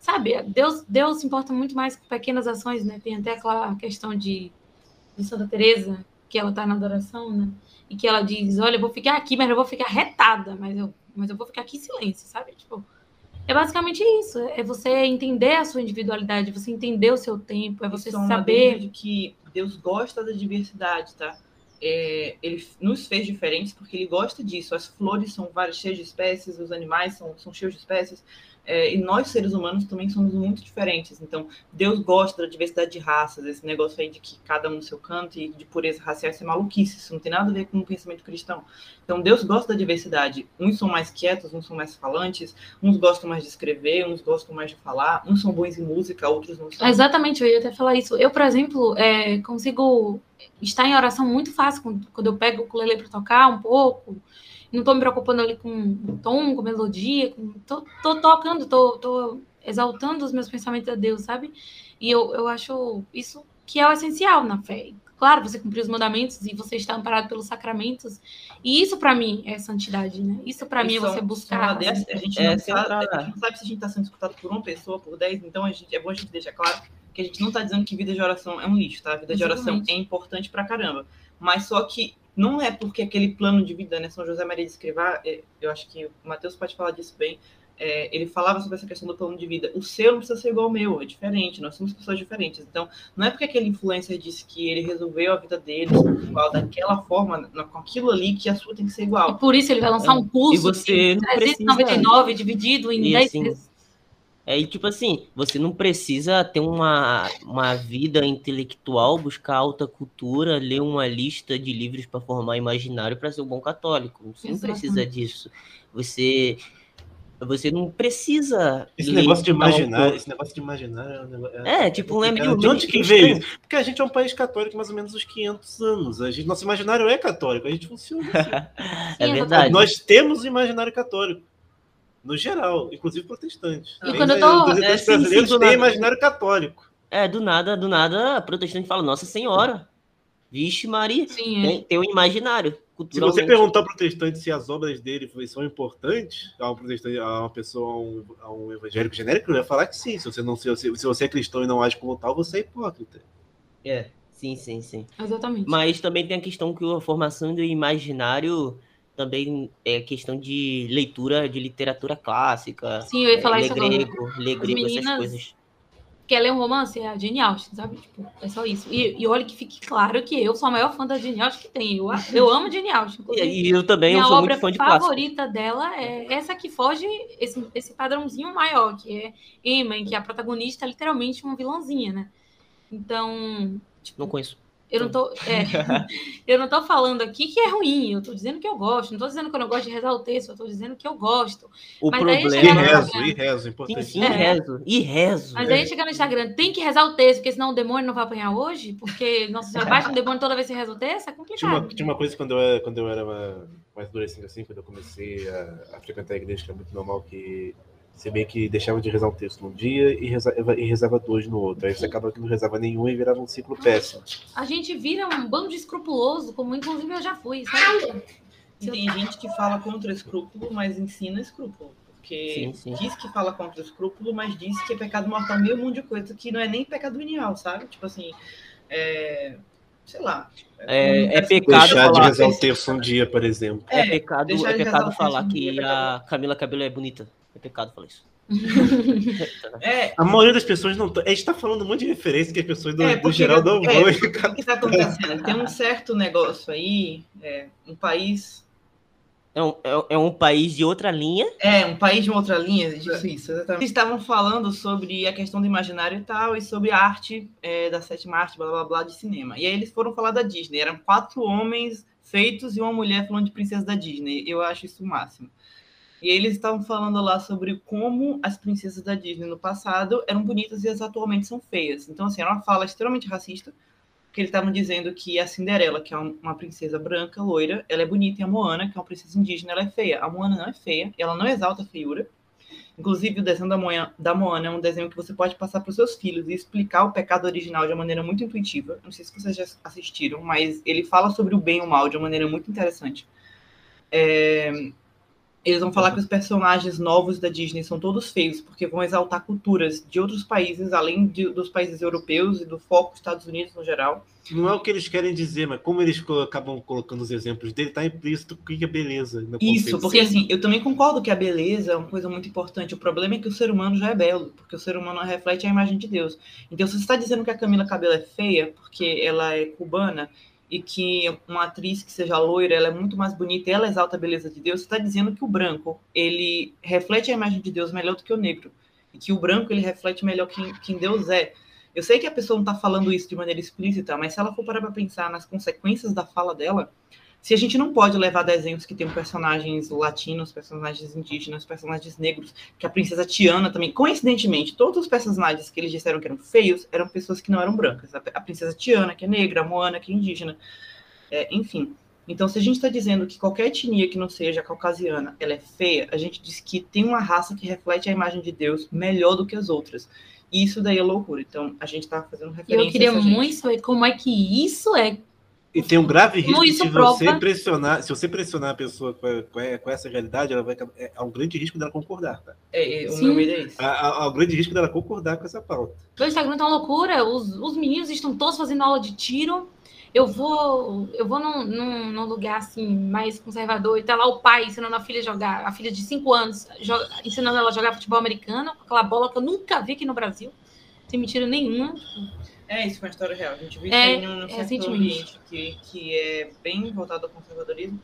sabe? Deus, Deus se importa muito mais com pequenas ações, né? Tem até aquela questão de, de Santa Teresa, que ela tá na adoração, né? E que ela diz, olha, eu vou ficar aqui, mas eu vou ficar retada, mas eu, mas eu vou ficar aqui em silêncio, sabe? Tipo, é basicamente isso, é você entender a sua individualidade, você entender o seu tempo, é você Só uma saber de que Deus gosta da diversidade, tá? É, ele nos fez diferentes porque ele gosta disso. As flores são várias, cheias de espécies, os animais são, são cheios de espécies, é, e nós, seres humanos, também somos muito diferentes. Então, Deus gosta da diversidade de raças, esse negócio aí de que cada um no seu canto e de pureza racial, isso é maluquice, isso não tem nada a ver com o pensamento cristão. Então, Deus gosta da diversidade. Uns são mais quietos, uns são mais falantes, uns gostam mais de escrever, uns gostam mais de falar, uns são bons em música, outros não são. Exatamente, eu ia até falar isso. Eu, por exemplo, é, consigo estar em oração muito fácil quando, eu pego o ukulele para tocar um pouco. Não estou me preocupando ali com tom, com a melodia. Com, tô, tô tocando, tô, tô exaltando os meus pensamentos a Deus, sabe? E eu, eu acho isso que é o essencial na fé. Claro, você cumprir os mandamentos e você estar amparado pelos sacramentos. E isso, para mim, é santidade, né? Isso, para mim, é você só buscar. dessa, a, gente É, sabe, a gente não sabe se a gente está sendo escutado por uma pessoa, por dez, então a gente, é bom a gente deixar claro que a gente não está dizendo que vida de oração é um lixo, tá? Vida de oração é importante pra caramba. Mas só que não é porque aquele plano de vida, né? São José Maria de Escrivá, é, eu acho que o Mateus pode falar disso bem. é, ele falava sobre essa questão do plano de vida. O seu não precisa ser igual ao meu, é diferente, nós somos pessoas diferentes. Então, não é porque aquele influencer disse que ele resolveu a vida dele igual daquela forma, com aquilo ali, que a sua tem que ser E igual. por isso ele vai lançar um curso E você de não precisa- 399 dividido em E 10 assim, vezes. É, e tipo assim, você não precisa ter uma, uma vida intelectual, buscar alta cultura, ler uma lista de livros para formar imaginário para ser um bom católico. Você não Exatamente. precisa disso. Você você não precisa Esse ler negócio de imaginar, esse negócio de imaginar é um negócio. É, tipo, não é meio- De onde que veio isso? Porque a gente é um país católico mais ou menos uns 500 anos. A gente, nosso imaginário é católico, a gente funciona assim. [LAUGHS] É verdade. Nós temos o imaginário católico. No geral, inclusive protestante. E quando eu os tô- representantes É, sim, sim, brasileiros do têm nada. imaginário católico. É, do nada, do nada, a protestante fala, Nossa Senhora, vixe Maria, Sim, é. tem, tem um imaginário. Se você perguntar ao protestante se as obras dele são importantes a um protestante, a uma pessoa, a um, a um evangélico genérico, ele vai falar que sim. Se você, não, se, você, se você é cristão e não age como tal, você é hipócrita. É, sim, sim, sim. Exatamente. Mas também tem a questão que a formação do imaginário também é questão de leitura de literatura clássica. Sim, eu ia falar ler isso agora. grego, ler grego, essas meninas- coisas. Quer ler um romance? É a Jane Austen, sabe? Tipo, é só isso. E, e olha que fique claro que eu sou a maior fã da Jane Austen que tem. Eu, eu amo Jane Austen. E, e eu também eu sou muito fã de clássico. favorita dela é essa que foge esse, esse padrãozinho maior, que é Emma, em que a protagonista é literalmente uma vilãzinha, né? Então, Não conheço. Eu não tô, é, [LAUGHS] eu não tô falando aqui que é ruim, eu tô dizendo que eu gosto, não tô dizendo que eu não gosto de rezar o texto, eu tô dizendo que eu gosto. O Mas aí E chegar no problema. rezo, Instagram. e rezo, importante. sim, É. rezo. E rezo. Mas aí chegar no Instagram, tem que rezar o texto, porque senão o demônio não vai apanhar hoje, porque Nossa Senhora bate no demônio toda vez que você reza o texto, é Tinha uma, complicado. tinha uma coisa quando eu era, quando eu era uma- mais adolescente, assim, quando eu comecei a, a frequentar a igreja, que é muito normal que você meio que deixava de rezar um texto num dia e rezava, e rezava dois no outro. Aí você acaba que não rezava nenhum e virava um ciclo péssimo. A gente vira um bando de escrupuloso, como inclusive eu já fui, sabe? E tem gente que fala contra escrúpulo, mas ensina escrúpulo. Porque Sim, sim. diz que fala contra escrúpulo, mas diz que é pecado mortal meio mundo de coisa que não é nem pecado venial, sabe? Tipo assim, é... sei lá. É, é pecado Deixar de falar, rezar um terço um dia, por exemplo. é É, pecado, é de pecado o falar que dia, a Camila Cabelo é bonita. É pecado falar isso. [LAUGHS] É, A maioria das pessoas não. tá- A gente tá falando um monte de referência que as pessoas do, É, do geral não é, vão. o que está acontecendo? Tem um certo negócio aí, é, um país. É um, é, é um país de outra linha. É, um país de uma outra linha, disso, isso, exatamente. Eles estavam falando sobre a questão do imaginário e tal, e sobre a arte é, da sétima arte, blá blá blá, de cinema. E aí eles foram falar da Disney. Eram quatro homens feitos e uma mulher falando de princesa da Disney. Eu acho isso o máximo. E eles estavam falando lá sobre como as princesas da Disney no passado eram bonitas e as atualmente são feias. Então, assim, era uma fala extremamente racista, porque eles estavam dizendo que a Cinderela, que é um- uma princesa branca, loira, ela é bonita, e a Moana, que é uma princesa indígena, ela é feia. A Moana não é feia, ela não exalta a feiura. Inclusive, o desenho da, Moana, da Moana é um desenho que você pode passar para os seus filhos e explicar o pecado original de uma maneira muito intuitiva. Não sei se vocês já assistiram, mas ele fala sobre o bem e o mal de uma maneira muito interessante. É, eles vão falar que os personagens novos da Disney são todos feios, porque vão exaltar culturas de outros países, além de, dos países europeus e do foco dos Estados Unidos no geral. Não é o que eles querem dizer, mas como eles acabam colocando os exemplos dele, tá implícito que é beleza. Isso, porque assim, eu também concordo que a beleza é uma coisa muito importante. O problema é que o ser humano já é belo, porque o ser humano reflete a imagem de Deus. Então, se você está dizendo que a Camila Cabello é feia, porque ela é cubana, e que uma atriz que seja loira, ela é muito mais bonita e ela exalta a beleza de Deus, está dizendo que o branco, ele reflete a imagem de Deus melhor do que o negro. E que o branco, ele reflete melhor quem, quem Deus é. Eu sei que a pessoa não está falando isso de maneira explícita, mas se ela for parar para pensar nas consequências da fala dela, se a gente não pode levar desenhos que tem personagens latinos, personagens indígenas, personagens negros, que a princesa Tiana também, coincidentemente, todos os personagens que eles disseram que eram feios eram pessoas que não eram brancas. A princesa Tiana, que é negra, a Moana, que é indígena, é, enfim. Então, se a gente está dizendo que qualquer etnia que não seja caucasiana, ela é feia, a gente diz que tem uma raça que reflete a imagem de Deus melhor do que as outras. E isso daí é loucura. Então, a gente está fazendo referência. Eu queria muito saber como é que isso é e tem um grave risco de você pressionar, se você pressionar a pessoa com, com, essa realidade, ela vai é, há um grande risco dela concordar, tá? É, é, o meu medo é isso. Há, há, um grande risco dela concordar com essa pauta. O Instagram tá uma loucura, os, os meninos estão todos fazendo aula de tiro. Eu vou, eu vou num, num, num lugar assim mais conservador e tá lá o pai ensinando a filha a jogar, a filha de 5 anos, joga, ensinando ela a jogar futebol americano, com aquela bola que eu nunca vi aqui no Brasil, sem mentira nenhuma. É, isso foi uma história real. A gente viu é, isso em um certo ambiente que, que é bem voltado ao conservadorismo,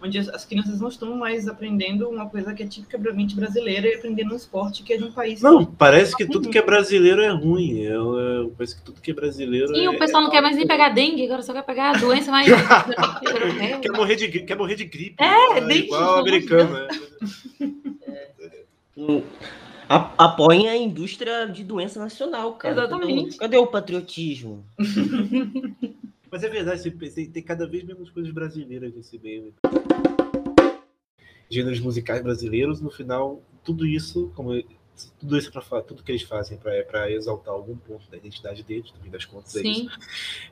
onde as, as, crianças não estão mais aprendendo uma coisa que é tipicamente brasileira e aprendendo um esporte que é de um país. Não, parece que tudo que é brasileiro é ruim. Eu, eu, parece que tudo que é brasileiro Sim, é, o pessoal não quer mais nem pegar dengue, agora só quer pegar a doença mais. [LAUGHS] quer, morrer de, quer morrer de gripe. É, né? dengue. Igual americano. Né? É apoiem a indústria de doença nacional, cara. Exatamente. Cadê, o patriotismo? [LAUGHS] Mas é verdade, tem, tem cada vez menos coisas brasileiras nesse meio. Gêneros musicais brasileiros, no final, tudo isso, como tudo isso é para tudo que eles fazem para exaltar algum ponto da identidade deles, no fim das contas é isso.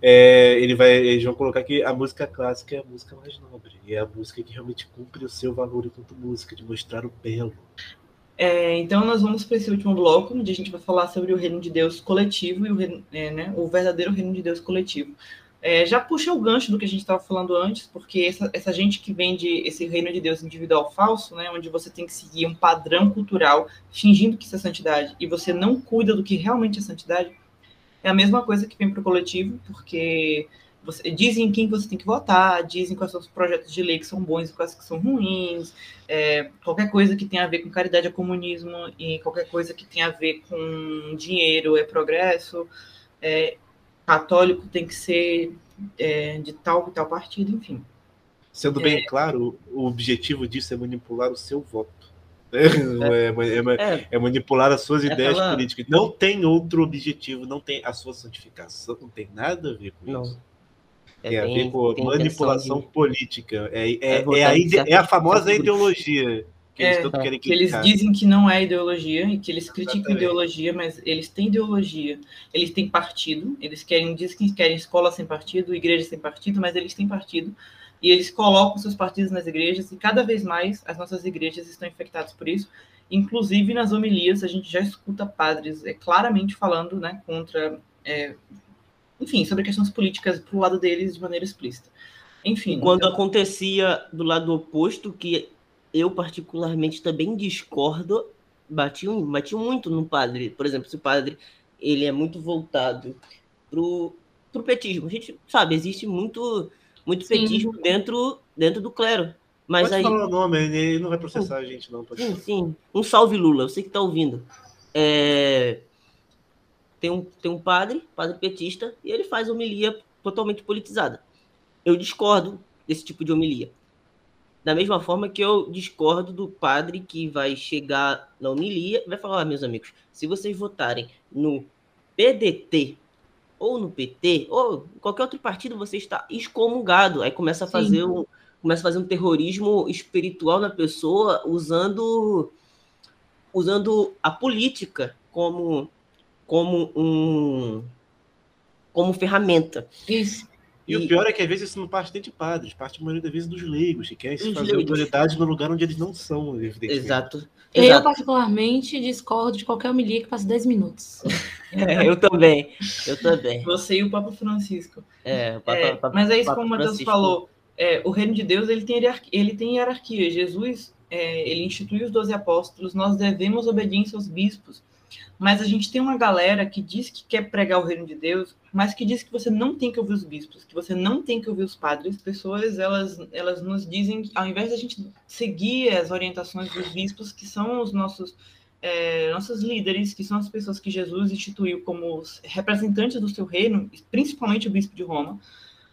É, ele vai, eles vão colocar que a música clássica é a música mais nobre, e é a música que realmente cumpre o seu valor enquanto música, de mostrar o belo, é, então, nós vamos para esse último bloco, onde a gente vai falar sobre o reino de Deus coletivo e o, reino, é, né, o verdadeiro reino de Deus coletivo. É, já puxa o gancho do que a gente estava falando antes, porque essa, essa, gente que vende esse reino de Deus individual falso, né, onde você tem que seguir um padrão cultural fingindo que isso é santidade e você não cuida do que realmente é santidade, é a mesma coisa que vem para o coletivo, porque você, dizem quem você tem que votar, dizem quais são os projetos de lei que são bons e quais que são ruins, é, qualquer coisa que tenha a ver com caridade é comunismo e qualquer coisa que tenha a ver com dinheiro é progresso, é, católico tem que ser é, de tal e tal partido, enfim. Sendo bem é. claro, o objetivo disso é manipular o seu voto. [LAUGHS] É, é, é, é, manipular as suas ideias aquela... políticas. Não tem outro objetivo, não tem a sua santificação, não tem nada a ver com não. isso. É, é bem, com manipulação de... política. É, é, é, é, a, ide... é a famosa ideologia. Que eles, é, querem que eles dizem que não é ideologia e que eles criticam ideologia, mas eles têm ideologia. Eles têm partido, eles querem, dizem que querem escola sem partido, igreja sem partido, mas eles têm partido. E eles colocam seus partidos nas igrejas e cada vez mais as nossas igrejas estão infectadas por isso. Inclusive nas homilias a gente já escuta padres é, claramente falando né, contra é, enfim, sobre questões políticas pro lado deles de maneira explícita. Enfim. Quando então... acontecia do lado oposto, que eu particularmente também discordo, batiam, batiam muito no padre. Por exemplo, se o padre ele é muito voltado pro, pro petismo. A gente sabe, existe muito, muito petismo dentro, dentro do clero. Mas Pode aí... falar o nome, ele não vai processar a gente, não. Sim, sim. Um salve Lula, você que está ouvindo. É tem um, tem um padre, padre petista, e ele faz homilia totalmente politizada. Eu discordo desse tipo de homilia. Da mesma forma que eu discordo do padre que vai chegar na homilia vai falar, ah, meus amigos, se vocês votarem no PDT ou no PT ou qualquer outro partido, você está excomungado. Aí começa a fazer Sim. um começa a fazer um terrorismo espiritual na pessoa usando usando a política como, como um como ferramenta. Isso. E, e, o pior é que às vezes isso não parte nem de padres, parte a maioria das vezes dos leigos, que querem se fazer leigos. autoridade no lugar onde eles não são, evidentemente. Exato. Eu, particularmente, discordo de qualquer homilia que passe 10 minutos. [LAUGHS] É, eu também. Eu também. Você e o Papa Francisco. É, o Papa, é Papa, mas é isso como o Matheus falou. É, o reino de Deus ele tem, ele tem hierarquia. Jesus é, ele institui os doze apóstolos, nós devemos obediência aos bispos. Mas a gente tem uma galera que diz que quer pregar o reino de Deus, mas que diz que você não tem que ouvir os bispos, que você não tem que ouvir os padres. As pessoas, elas, elas nos dizem que ao invés da gente seguir as orientações dos bispos, que são os nossos é, nossos líderes, que são as pessoas que Jesus instituiu como representantes do seu reino, principalmente o bispo de Roma,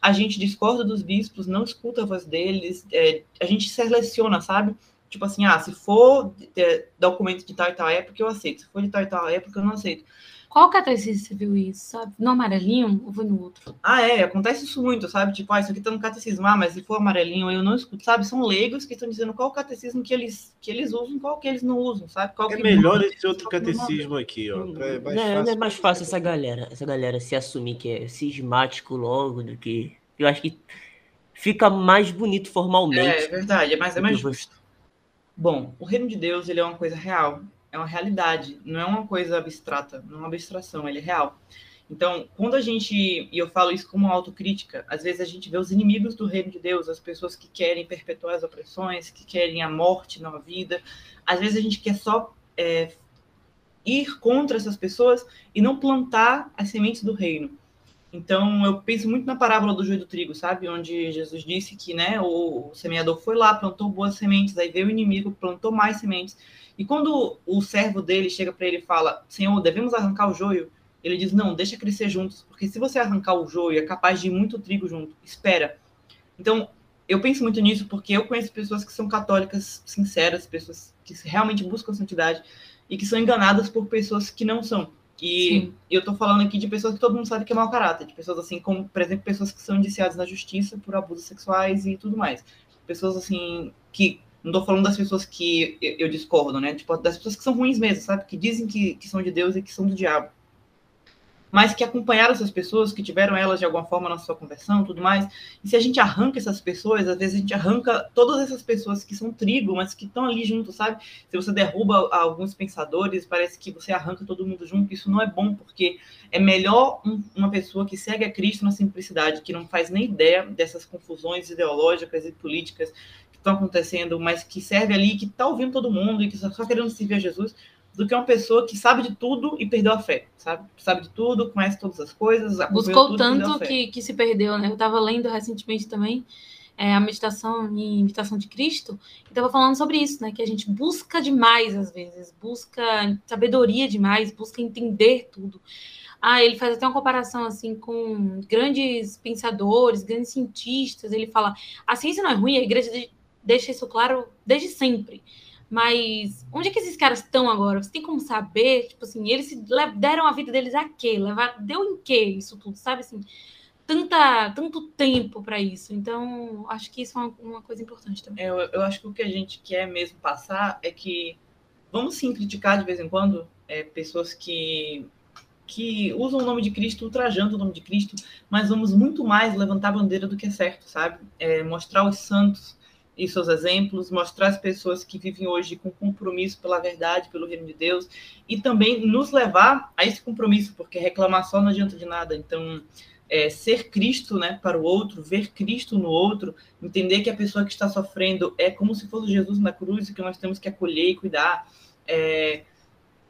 a gente discorda dos bispos, não escuta a voz deles, é, a gente seleciona, sabe? Tipo assim, ah, se for documento de tal e tal época, eu aceito. Se for de tal e tal época, eu não aceito. Qual catecismo você viu isso, sabe? No amarelinho ou foi no outro? Ah, é, acontece isso muito, sabe? Tipo, ah, isso aqui tá no catecismo, ah, mas se for amarelinho, eu não escuto, sabe? São leigos que estão dizendo qual catecismo que eles, que eles usam, qual que eles não usam, sabe? Qual é melhor esse outro catecismo aqui, ó. É mais, não, é fácil. é mais fácil essa galera, essa galera se assumir que é cismático logo do que. Eu acho que fica mais bonito formalmente. É, é verdade, é mais, é mais justo. Bom, o reino de Deus ele é uma coisa real, é uma realidade, não é uma coisa abstrata, não é uma abstração, ele é real. Então, quando a gente, e eu falo isso como autocrítica, às vezes a gente vê os inimigos do reino de Deus, as pessoas que querem perpetuar as opressões, que querem a morte na vida, às vezes a gente quer só é, ir contra essas pessoas e não plantar as sementes do reino. Então, eu penso muito na parábola do joio do trigo, sabe? Onde Jesus disse que né, o semeador foi lá, plantou boas sementes, aí veio o inimigo, plantou mais sementes. E quando o servo dele chega para ele e fala: Senhor, devemos arrancar o joio, ele diz: Não, deixa crescer juntos, porque se você arrancar o joio, é capaz de ir muito trigo junto. Espera. Então, eu penso muito nisso porque eu conheço pessoas que são católicas sinceras, pessoas que realmente buscam santidade e que são enganadas por pessoas que não são. E Sim. eu tô falando aqui de pessoas que todo mundo sabe que é mau caráter, de pessoas assim como, por exemplo, pessoas que são indiciadas na justiça por abusos sexuais e tudo mais. Pessoas assim que não tô falando das pessoas que eu discordo, né? Tipo, das pessoas que são ruins mesmo, sabe? Que dizem que, que são de Deus e que são do diabo mas que acompanharam essas pessoas, que tiveram elas de alguma forma na sua conversão, tudo mais. E se a gente arranca essas pessoas, às vezes a gente arranca todas essas pessoas que são trigo, mas que estão ali junto, sabe? Se você derruba alguns pensadores, parece que você arranca todo mundo junto. Isso não é bom, porque é melhor um, uma pessoa que segue a Cristo na simplicidade, que não faz nem ideia dessas confusões ideológicas e políticas que estão acontecendo, mas que serve ali, que está ouvindo todo mundo e que está só querendo servir a Jesus do que uma pessoa que sabe de tudo e perdeu a fé, sabe? Sabe de tudo, conhece todas as coisas. Buscou tanto que, que se perdeu, né? Eu estava lendo recentemente também é, a meditação e imitação de Cristo, e estava falando sobre isso, né? Que a gente busca demais às vezes, busca sabedoria demais, busca entender tudo. Ah, ele faz até uma comparação assim com grandes pensadores, grandes cientistas. Ele fala: a ciência não é ruim, a igreja deixa isso claro desde sempre. Mas onde é que esses caras estão agora? Você tem como saber? Tipo assim, eles deram a vida deles a quê? Deu em quê isso tudo, sabe assim? Tanta, tanto tempo para isso. Então, acho que isso é uma, uma coisa importante também. É, eu, eu, acho que o que a gente quer mesmo passar é que vamos sim criticar de vez em quando é, pessoas que que usam o nome de Cristo, ultrajando o nome de Cristo, mas vamos muito mais levantar a bandeira do que é certo, sabe? É, mostrar os santos e seus exemplos, mostrar as pessoas que vivem hoje com compromisso pela verdade, pelo reino de Deus, e também nos levar a esse compromisso, porque reclamar só não adianta de nada. Então, é, ser Cristo né, para o outro, ver Cristo no outro, entender que a pessoa que está sofrendo é como se fosse Jesus na cruz e que nós temos que acolher e cuidar. É,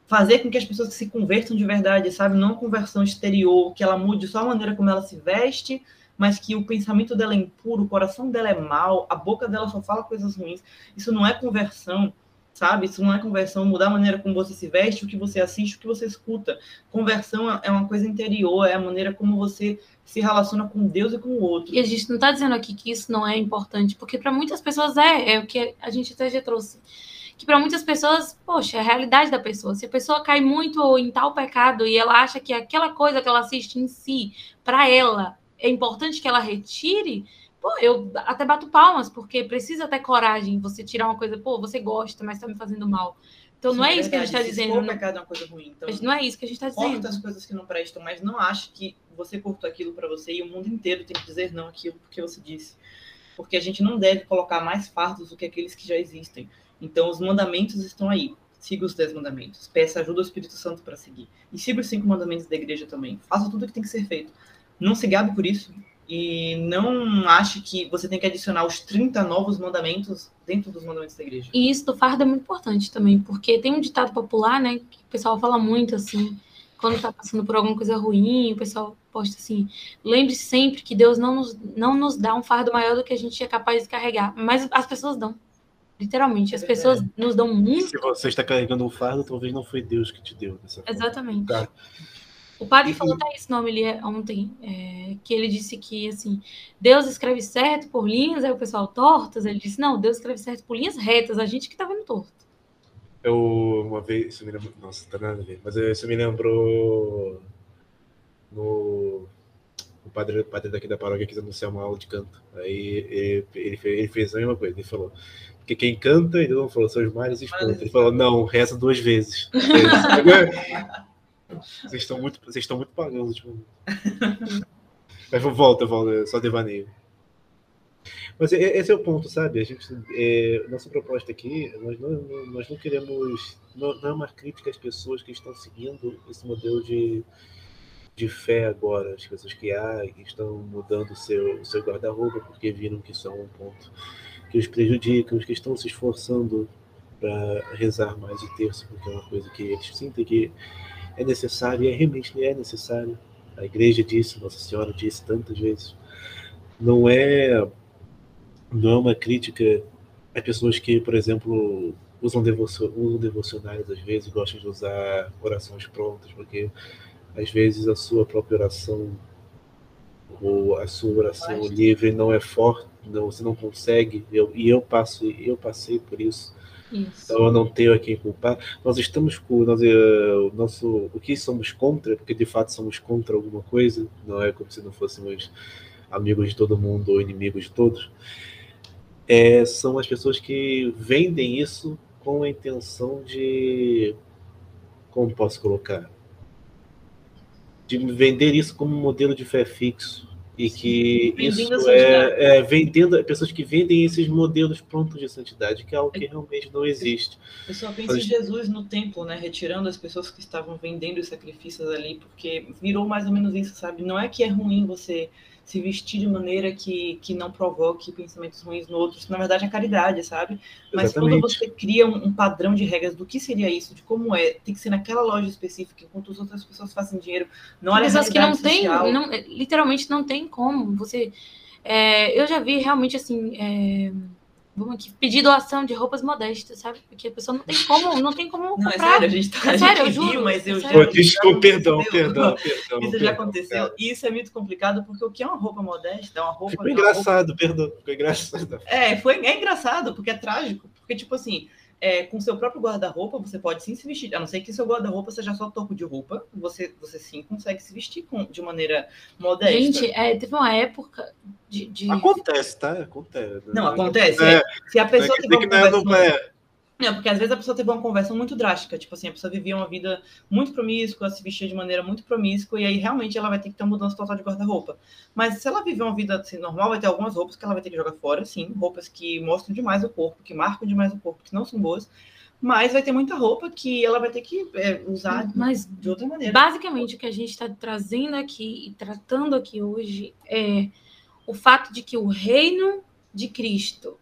fazer com que as pessoas se convertam de verdade, sabe? Não conversão exterior, que ela mude só a maneira como ela se veste, mas que o pensamento dela é impuro, o coração dela é mau, a boca dela só fala coisas ruins. Isso não é conversão, sabe? Isso não é conversão, mudar a maneira como você se veste, o que você assiste, o que você escuta. Conversão é uma coisa interior, é a maneira como você se relaciona com Deus e com o outro. E a gente não está dizendo aqui que isso não é importante, porque para muitas pessoas é, é o que a gente até já trouxe. Que para muitas pessoas, poxa, é a realidade da pessoa. Se a pessoa cai muito em tal pecado e ela acha que aquela coisa que ela assiste em si, para ela, é importante que ela retire, pô, eu até bato palmas, porque precisa ter coragem você tirar uma coisa, pô, você gosta, mas tá me fazendo mal. Então não Sim, é isso que a gente está verdade. Dizendo. for Não, pecado é uma coisa ruim. Então, não é isso que a gente está dizendo. corta as coisas que não prestam, mas não ache que você cortou aquilo para você e o mundo inteiro tem que dizer não aquilo porque você disse. Porque a gente não deve colocar mais fardos do que aqueles que já existem. Então os mandamentos estão aí. Siga os dez mandamentos. Peça ajuda ao Espírito Santo para seguir. E siga os cinco mandamentos da igreja também. Faça tudo o que tem que ser feito. Não se gabe por isso. E não ache que você tem que adicionar os 30 novos mandamentos dentro dos mandamentos da igreja. E isso do fardo é muito importante também, porque tem um ditado popular, né, que o pessoal fala muito assim, quando tá passando por alguma coisa ruim, o pessoal posta assim: lembre-se sempre que Deus não nos, não nos dá um fardo maior do que a gente é capaz de carregar. Mas as pessoas dão. Literalmente, as É pessoas nos dão muito. Se você está carregando um fardo, talvez não foi Deus que te deu dessa forma. O padre E- falou até isso no homilia ontem, é, que ele disse que, assim, Deus escreve certo por linhas, aí o pessoal tortas, ele disse, não, Deus escreve certo por linhas retas, a gente que tá vendo torto. Eu, uma vez, isso me lembrou, nossa, tá nada a ver, mas isso me lembrou no o padre, o padre daqui da paróquia quis anunciar uma aula de canto. Aí ele, ele, fez, ele fez a mesma coisa, ele falou, porque quem canta, ele não falou, são os mares e espantos. Ele falou, não, reza duas vezes. [LAUGHS] vocês estão muito, vocês estão muito pagando, tipo. [LAUGHS] Mas volta, volta, só devaneio. Mas esse é o ponto, sabe? A gente, é, nossa proposta aqui, nós não, nós não queremos, não, não é uma crítica às pessoas que estão seguindo esse modelo de, de fé agora, as pessoas que há, que estão mudando o seu, seu guarda-roupa porque viram que isso é um ponto que os prejudica, os que estão se esforçando para rezar mais o terço, porque é uma coisa que eles sentem que é necessário e é, realmente é necessário. A igreja disse, Nossa Senhora disse tantas vezes. Não é não é uma crítica às pessoas que, por exemplo, usam, devocio, usam devocionais às vezes, gostam de usar orações prontas, porque às vezes a sua própria oração ou a sua oração livre não é forte, não, você não consegue, eu, e eu passo, eu passei por isso. Isso. Então eu não tenho a quem culpar. Nós estamos com nós, eh, o nosso o que somos contra, porque de fato somos contra alguma coisa, não é como se não fôssemos amigos de todo mundo ou inimigos de todos. É, são as pessoas que vendem isso com a intenção de como posso colocar? De vender isso como um modelo de fé fixo. E que Vendendo isso é, é vendendo pessoas que vendem esses modelos prontos de santidade, que é algo que realmente não existe. Eu só penso em Jesus no templo, né? Retirando as pessoas que estavam vendendo os sacrifícios ali, porque virou mais ou menos isso, sabe? Não é que é ruim você se vestir de maneira que, que não provoque pensamentos ruins no outro. Isso, na verdade, é caridade, sabe? Mas quando Exatamente. você cria um, um padrão de regras do que seria isso, de como é, tem que ser naquela loja específica, enquanto as outras pessoas fazem dinheiro. Não olha a pessoas que não realidade tem, social. não, é, literalmente não tem como. Você, é, eu já vi realmente assim, é, vamos aqui, pedir doação de roupas modestas, sabe? Porque a pessoa não tem como, não tem como Não, é comprar. sério, a gente tá É a sério, eu juro, mas eu é já. sério. Pô, desculpa, já perdão, aconteceu. perdão, [LAUGHS] perdão. Isso já perdão, aconteceu. cara. E isso é muito complicado, porque o que é uma roupa modesta? É uma roupa. Ficou é uma roupa- engraçado, perdão. Ficou engraçado. É, foi, é engraçado, porque é trágico. Porque, tipo assim, é, com seu próprio guarda-roupa, você pode sim se vestir. A não ser que seu guarda-roupa seja só topo de roupa, você, você sim consegue se vestir com, de maneira modesta. Gente, é, teve uma época de. de- Acontece, tá? Acontece. não, acontece. É, Se a pessoa é que que não é, não é. Não, porque às vezes a pessoa teve uma conversão muito drástica. Tipo assim, a pessoa vivia uma vida muito promíscua, se vestia de maneira muito promíscua, e aí realmente ela vai ter que ter uma mudança total de guarda-roupa. Mas se ela viver uma vida assim, normal, vai ter algumas roupas que ela vai ter que jogar fora, sim. Roupas que mostram demais o corpo, que marcam demais o corpo, que não são boas. Mas vai ter muita roupa que ela vai ter que é, usar Mas de outra maneira. basicamente o que a gente está trazendo aqui e tratando aqui hoje é o fato de que o reino de Cristo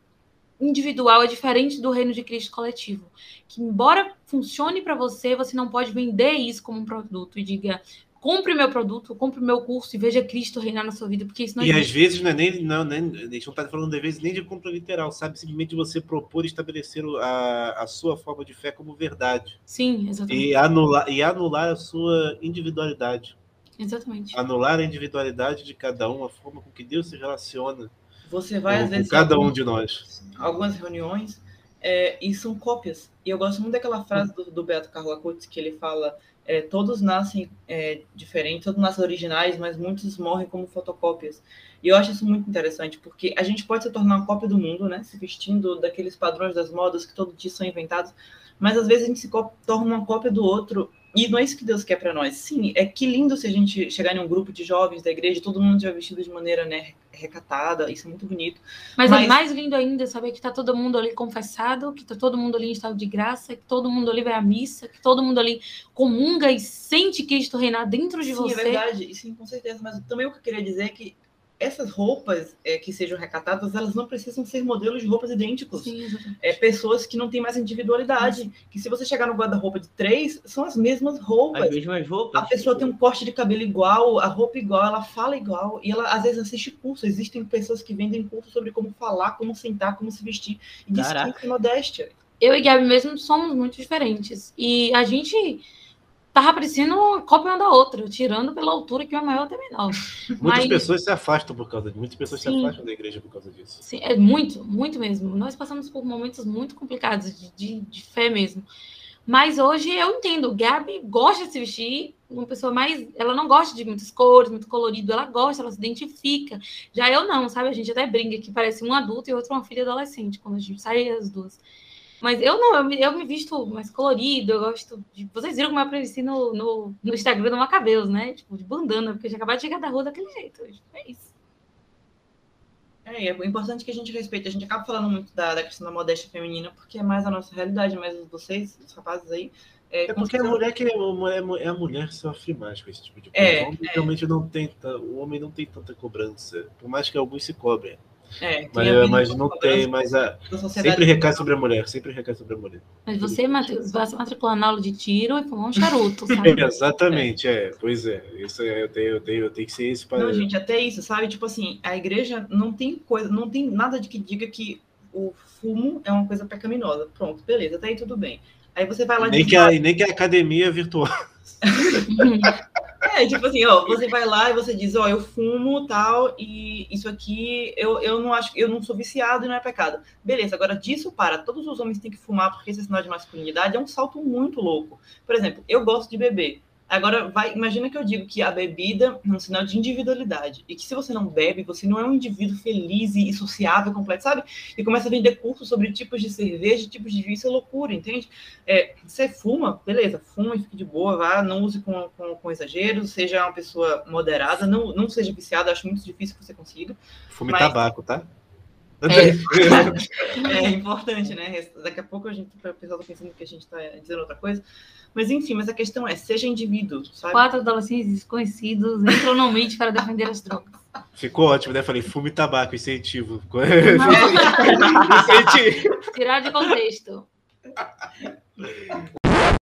individual é diferente do reino de Cristo coletivo. Que embora funcione para você, você não pode vender isso como um produto e diga compre meu produto, compre meu curso e veja Cristo reinar na sua vida, porque isso não E às existe. vezes não é nem, não, nem, a gente não está falando às vezes nem de compra literal, sabe? Simplesmente de você propor estabelecer a, a sua forma de fé como verdade Sim, exatamente. e anular, e anular a sua individualidade. Exatamente. Anular a individualidade de cada um, a forma com que Deus se relaciona Você vai, às com vezes, cada um algum- de nós. algumas reuniões é, e são cópias. E eu gosto muito daquela frase do, do Beato Carlo Acutis, que ele fala é, todos nascem é, diferentes, todos nascem originais, mas muitos morrem como fotocópias. E eu acho isso muito interessante, porque a gente pode se tornar uma cópia do mundo, né? Se vestindo daqueles padrões das modas que todo dia são inventados, mas às vezes a gente se torna uma cópia do outro e não é isso que Deus quer para nós. Sim, é que lindo se a gente chegar em um grupo de jovens da igreja, todo mundo já vestido de maneira né, recatada, isso é muito bonito. Mas, é Mas, é mais lindo ainda saber que está todo mundo ali confessado, que está todo mundo ali em estado de graça, que todo mundo ali vai à missa, que todo mundo ali comunga e sente Cristo reinar dentro de sim, você. Sim, é verdade, sim, com certeza. Mas também o que eu queria dizer é que essas roupas é, que sejam recatadas, elas não precisam ser modelos de roupas idênticos. Sim, é pessoas que não têm mais individualidade. Sim. Que se você chegar no guarda-roupa de três, são as mesmas roupas. As mesmas roupas. A pessoa tem um corte de cabelo igual, a roupa igual, ela fala igual, e ela às vezes assiste curso. Existem pessoas que vendem curso sobre como falar, como sentar, como se vestir. E diz que é modéstia. Eu e Gabi mesmo somos muito diferentes. E a gente tava parecendo uma cópia uma da outra, tirando pela altura que é maior até menor. Muitas Mas... pessoas se afastam por causa disso, muitas pessoas Sim. se afastam da igreja por causa disso. Sim, é muito, muito mesmo. Nós passamos por momentos muito complicados de, de, de fé mesmo. Mas hoje eu entendo, Gabi gosta de se vestir, uma pessoa mais. Ela não gosta de muitas cores, muito colorido, ela gosta, ela se identifica. Já eu não, sabe? A gente até brinca que parece um adulto e outro uma filha adolescente, quando a gente sai as duas. Mas eu não, eu me, eu me visto mais colorido, eu gosto de. Vocês viram como eu apareci no, no, no Instagram do Macabeus, né? Tipo, de bandana, porque eu já acabei de chegar da rua daquele jeito. É isso. É, é importante que a gente respeite. A gente acaba falando muito da, da questão da modéstia feminina, porque é mais a nossa realidade, mas vocês, os rapazes aí. É, é porque a mulher que é, é, é a mulher que sofre mais com esse tipo de coisa. É, o homem é. realmente não tenta, o homem não tem tanta cobrança, por mais que alguns se cobrem. É, mas, mas não tem, mas a, sempre recai sobre a mulher, sempre recai sobre a mulher. Mas você, Matheus, vai se matricular na aula de tiro e fumar um charuto, sabe? [LAUGHS] Exatamente, é. Pois é. Isso é, eu tenho, eu tenho, eu tenho que ser isso para. Não, gente, até isso, sabe? Tipo assim, a igreja não tem coisa, não tem nada de que diga que o fumo é uma coisa pecaminosa. Pronto, beleza, até aí tudo bem. Aí você vai lá nem que a, nem que a academia é virtual. [LAUGHS] É, tipo assim, ó, você vai lá e você diz, ó, eu fumo tal, e isso aqui eu, eu não acho, eu não sou viciado e não é pecado. Beleza, agora disso para, todos os homens têm que fumar porque esse sinal de masculinidade é um salto muito louco. Por exemplo, eu gosto de beber. Agora, vai, imagina que eu digo que a bebida é um sinal de individualidade. E que se você não bebe, você não é um indivíduo feliz e sociável completo, sabe? E começa a vender cursos sobre tipos de cerveja, tipos de vinho, isso é loucura, entende? É, você fuma, beleza, fuma e fique de boa, vá, não use com, com, com exageros, seja uma pessoa moderada, não, não seja viciado, acho muito difícil que você consiga. Fume mas... tabaco, tá? É, é, importante, né? Daqui a pouco a gente, o pessoal tá pensando que a gente está dizendo outra coisa. Mas enfim, mas a questão é, seja indivíduo, sabe? Quatro adolescentes desconhecidos entram no para defender as drogas. Ficou ótimo, né? Falei, fume tabaco, incentivo. [LAUGHS] [LAUGHS] incentivo. Tirar de contexto.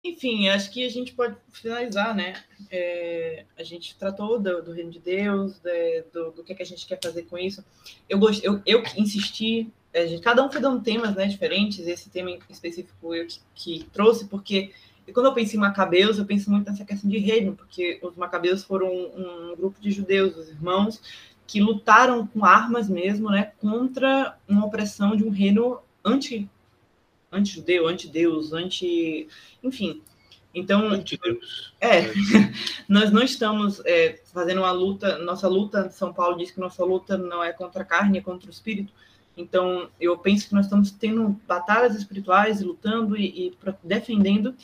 Enfim, acho que a gente pode finalizar, né? É, a gente tratou do, do reino de Deus, de, do, do que, é que, a gente quer fazer com isso. Eu, gost, eu, eu insisti, é, gente, cada um foi dando temas né, diferentes, esse tema específico eu que, que trouxe, porque e quando eu penso em Macabeus, eu penso muito nessa questão de reino, porque os Macabeus foram um, um grupo de judeus, os irmãos, que lutaram com armas mesmo, né, contra uma opressão de um reino anti anti-judeu, anti-deus, anti, enfim. Então, anti-deus. É, [LAUGHS] nós não estamos é, fazendo uma luta. Nossa luta, São Paulo diz que nossa luta não é contra a carne, é contra o espírito. Então, eu penso que nós estamos tendo batalhas espirituais lutando e, e defendendo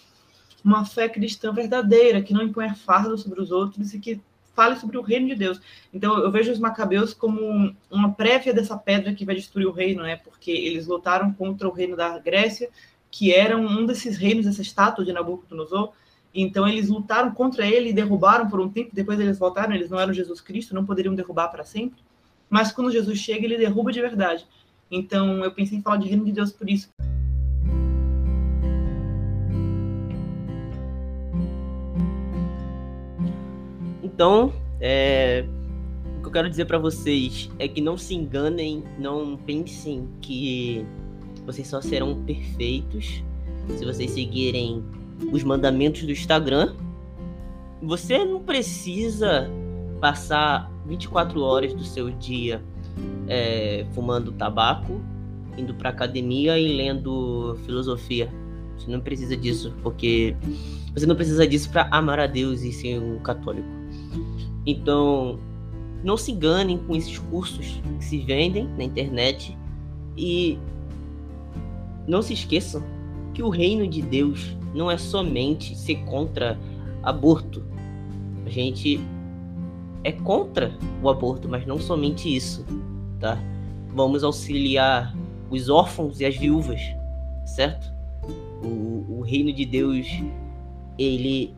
uma fé cristã verdadeira, que não impõe fardo sobre os outros e que fale sobre o reino de Deus. Então, eu vejo os macabeus como uma prévia dessa pedra que vai destruir o reino, né? Porque eles lutaram contra o reino da Grécia, que era um desses reinos, essa estátua de Nabucodonosor. Então, eles lutaram contra ele e derrubaram por um tempo, depois eles voltaram, eles não eram Jesus Cristo, não poderiam derrubar para sempre. Mas quando Jesus chega, ele derruba de verdade. Então, eu pensei em falar de reino de Deus por isso. Então, é, o que eu quero dizer para vocês é que não se enganem, não pensem que vocês só serão perfeitos se vocês seguirem os mandamentos do Instagram. Você não precisa passar 24 horas do seu dia é, fumando tabaco, indo para academia e lendo filosofia Você não precisa disso, porque você não precisa disso para amar a Deus e ser um católico. Então, não se enganem com esses cursos que se vendem na internet e não se esqueçam que o reino de Deus não é somente ser contra aborto. A gente é contra o aborto, mas não somente isso, tá? Vamos auxiliar os órfãos e as viúvas, certo? O, o reino de Deus, ele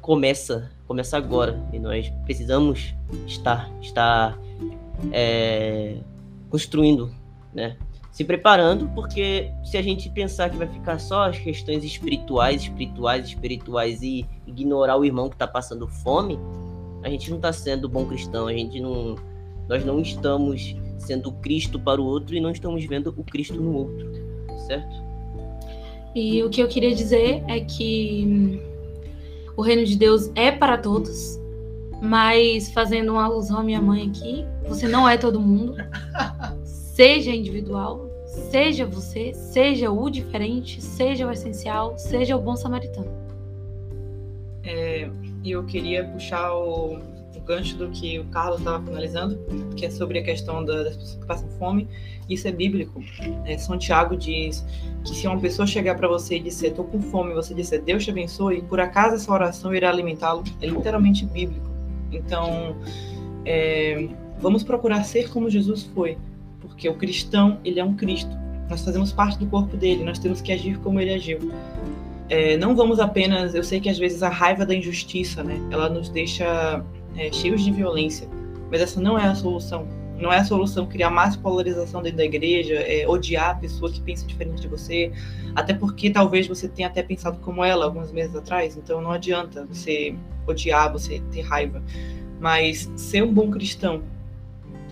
começa, começa agora e nós precisamos estar, estar é, construindo, né? Se preparando, porque se a gente pensar que vai ficar só as questões espirituais, espirituais, espirituais e ignorar o irmão que está passando fome, a gente não está sendo bom cristão, a gente não, nós não estamos sendo Cristo para o outro e não estamos vendo o Cristo no outro, certo? E o que eu queria dizer é que o reino de Deus é para todos, mas fazendo uma alusão à minha mãe aqui, você não é todo mundo. Seja individual, seja você, seja o diferente, seja o essencial, seja o bom samaritano. É, eu queria puxar o gancho do que o Carlos estava finalizando, que é sobre a questão da, das pessoas que passam fome. Isso é bíblico. É, São Tiago diz que se uma pessoa chegar para você e disser, estou com fome, você disser, Deus te abençoe, por acaso essa oração irá alimentá-lo, é literalmente bíblico. Então, é, vamos procurar ser como Jesus foi, porque o cristão, ele é um Cristo. Nós fazemos parte do corpo dele, nós temos que agir como ele agiu. É, não vamos apenas. Eu sei que às vezes a raiva da injustiça, né? Ela nos deixa é, cheios de violência, mas essa não é a solução. Não é a solução criar mais polarização dentro da igreja, é, odiar a pessoa que pensa diferente de você, até porque talvez você tenha até pensado como ela alguns meses atrás, então não adianta você odiar, você ter raiva. Mas ser um bom cristão,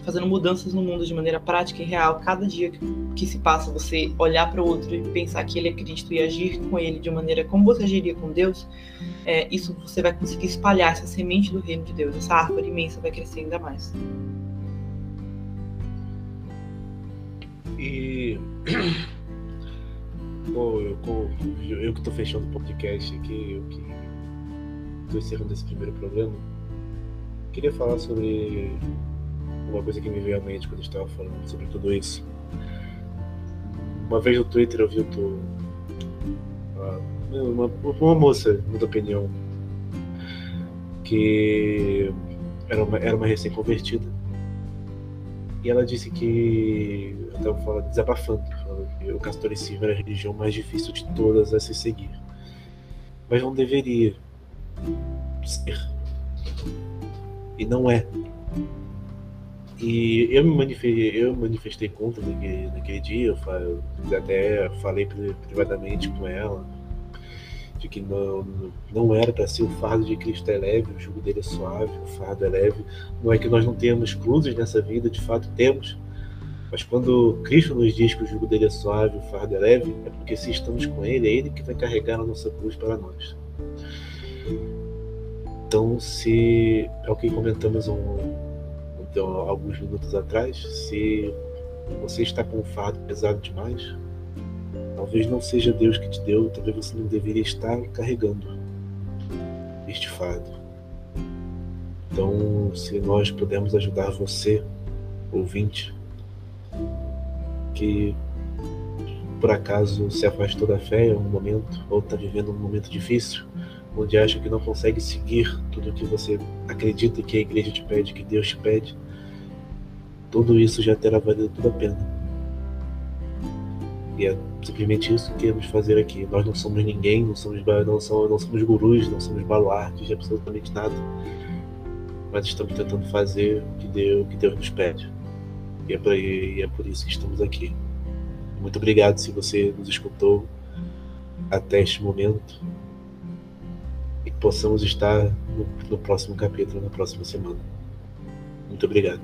fazendo mudanças no mundo de maneira prática e real. Cada dia que, que se passa, você olhar para o outro e pensar que ele é Cristo e agir com ele de maneira como você agiria com Deus, é, isso você vai conseguir espalhar essa semente do reino de Deus. Essa árvore imensa vai crescer ainda mais. E. [CLEARS THROAT] Pô, eu, eu que estou fechando o podcast aqui, eu que estou encerrando esse primeiro programa, queria falar sobre uma coisa que me veio à mente quando estava falando sobre tudo isso. Uma vez no Twitter eu vi tu, uma, uma moça, muita opinião, que era uma, era uma recém-convertida. E ela disse que, até falo desabafando, falando que o catolicismo era a religião mais difícil de todas a se seguir. Mas não deveria ser. E não é. E eu me manifestei, eu manifestei contra naquele, naquele dia, eu, até falei privadamente com ela de que não, não era para ser o fardo de Cristo é leve, o jugo dele é suave, o fardo é leve. Não é que nós não tenhamos cruzes nessa vida, de fato temos. Mas quando Cristo nos diz que o jugo dele é suave, o fardo é leve, é porque se estamos com Ele, é Ele que vai carregar a nossa cruz para nós. Então, se é o que comentamos um, então, alguns minutos atrás, se você está com um fardo pesado demais, talvez não seja Deus que te deu, talvez você não deveria estar carregando este fardo. Então, se nós pudermos ajudar você, ouvinte, que por acaso se afastou da fé em um momento, ou está vivendo um momento difícil, onde acha que não consegue seguir tudo o que você acredita que a igreja te pede, que Deus te pede, tudo isso já terá valido toda a pena. E é simplesmente isso que queremos fazer aqui. Nós não somos ninguém, não somos, não somos, não somos gurus, não somos baluartes de absolutamente nada. Mas estamos tentando fazer o que Deus, o que Deus nos pede. E é, por, e é por isso que estamos aqui. Muito obrigado se você nos escutou até este momento e que possamos estar no, no próximo capítulo, na próxima semana. Muito obrigado.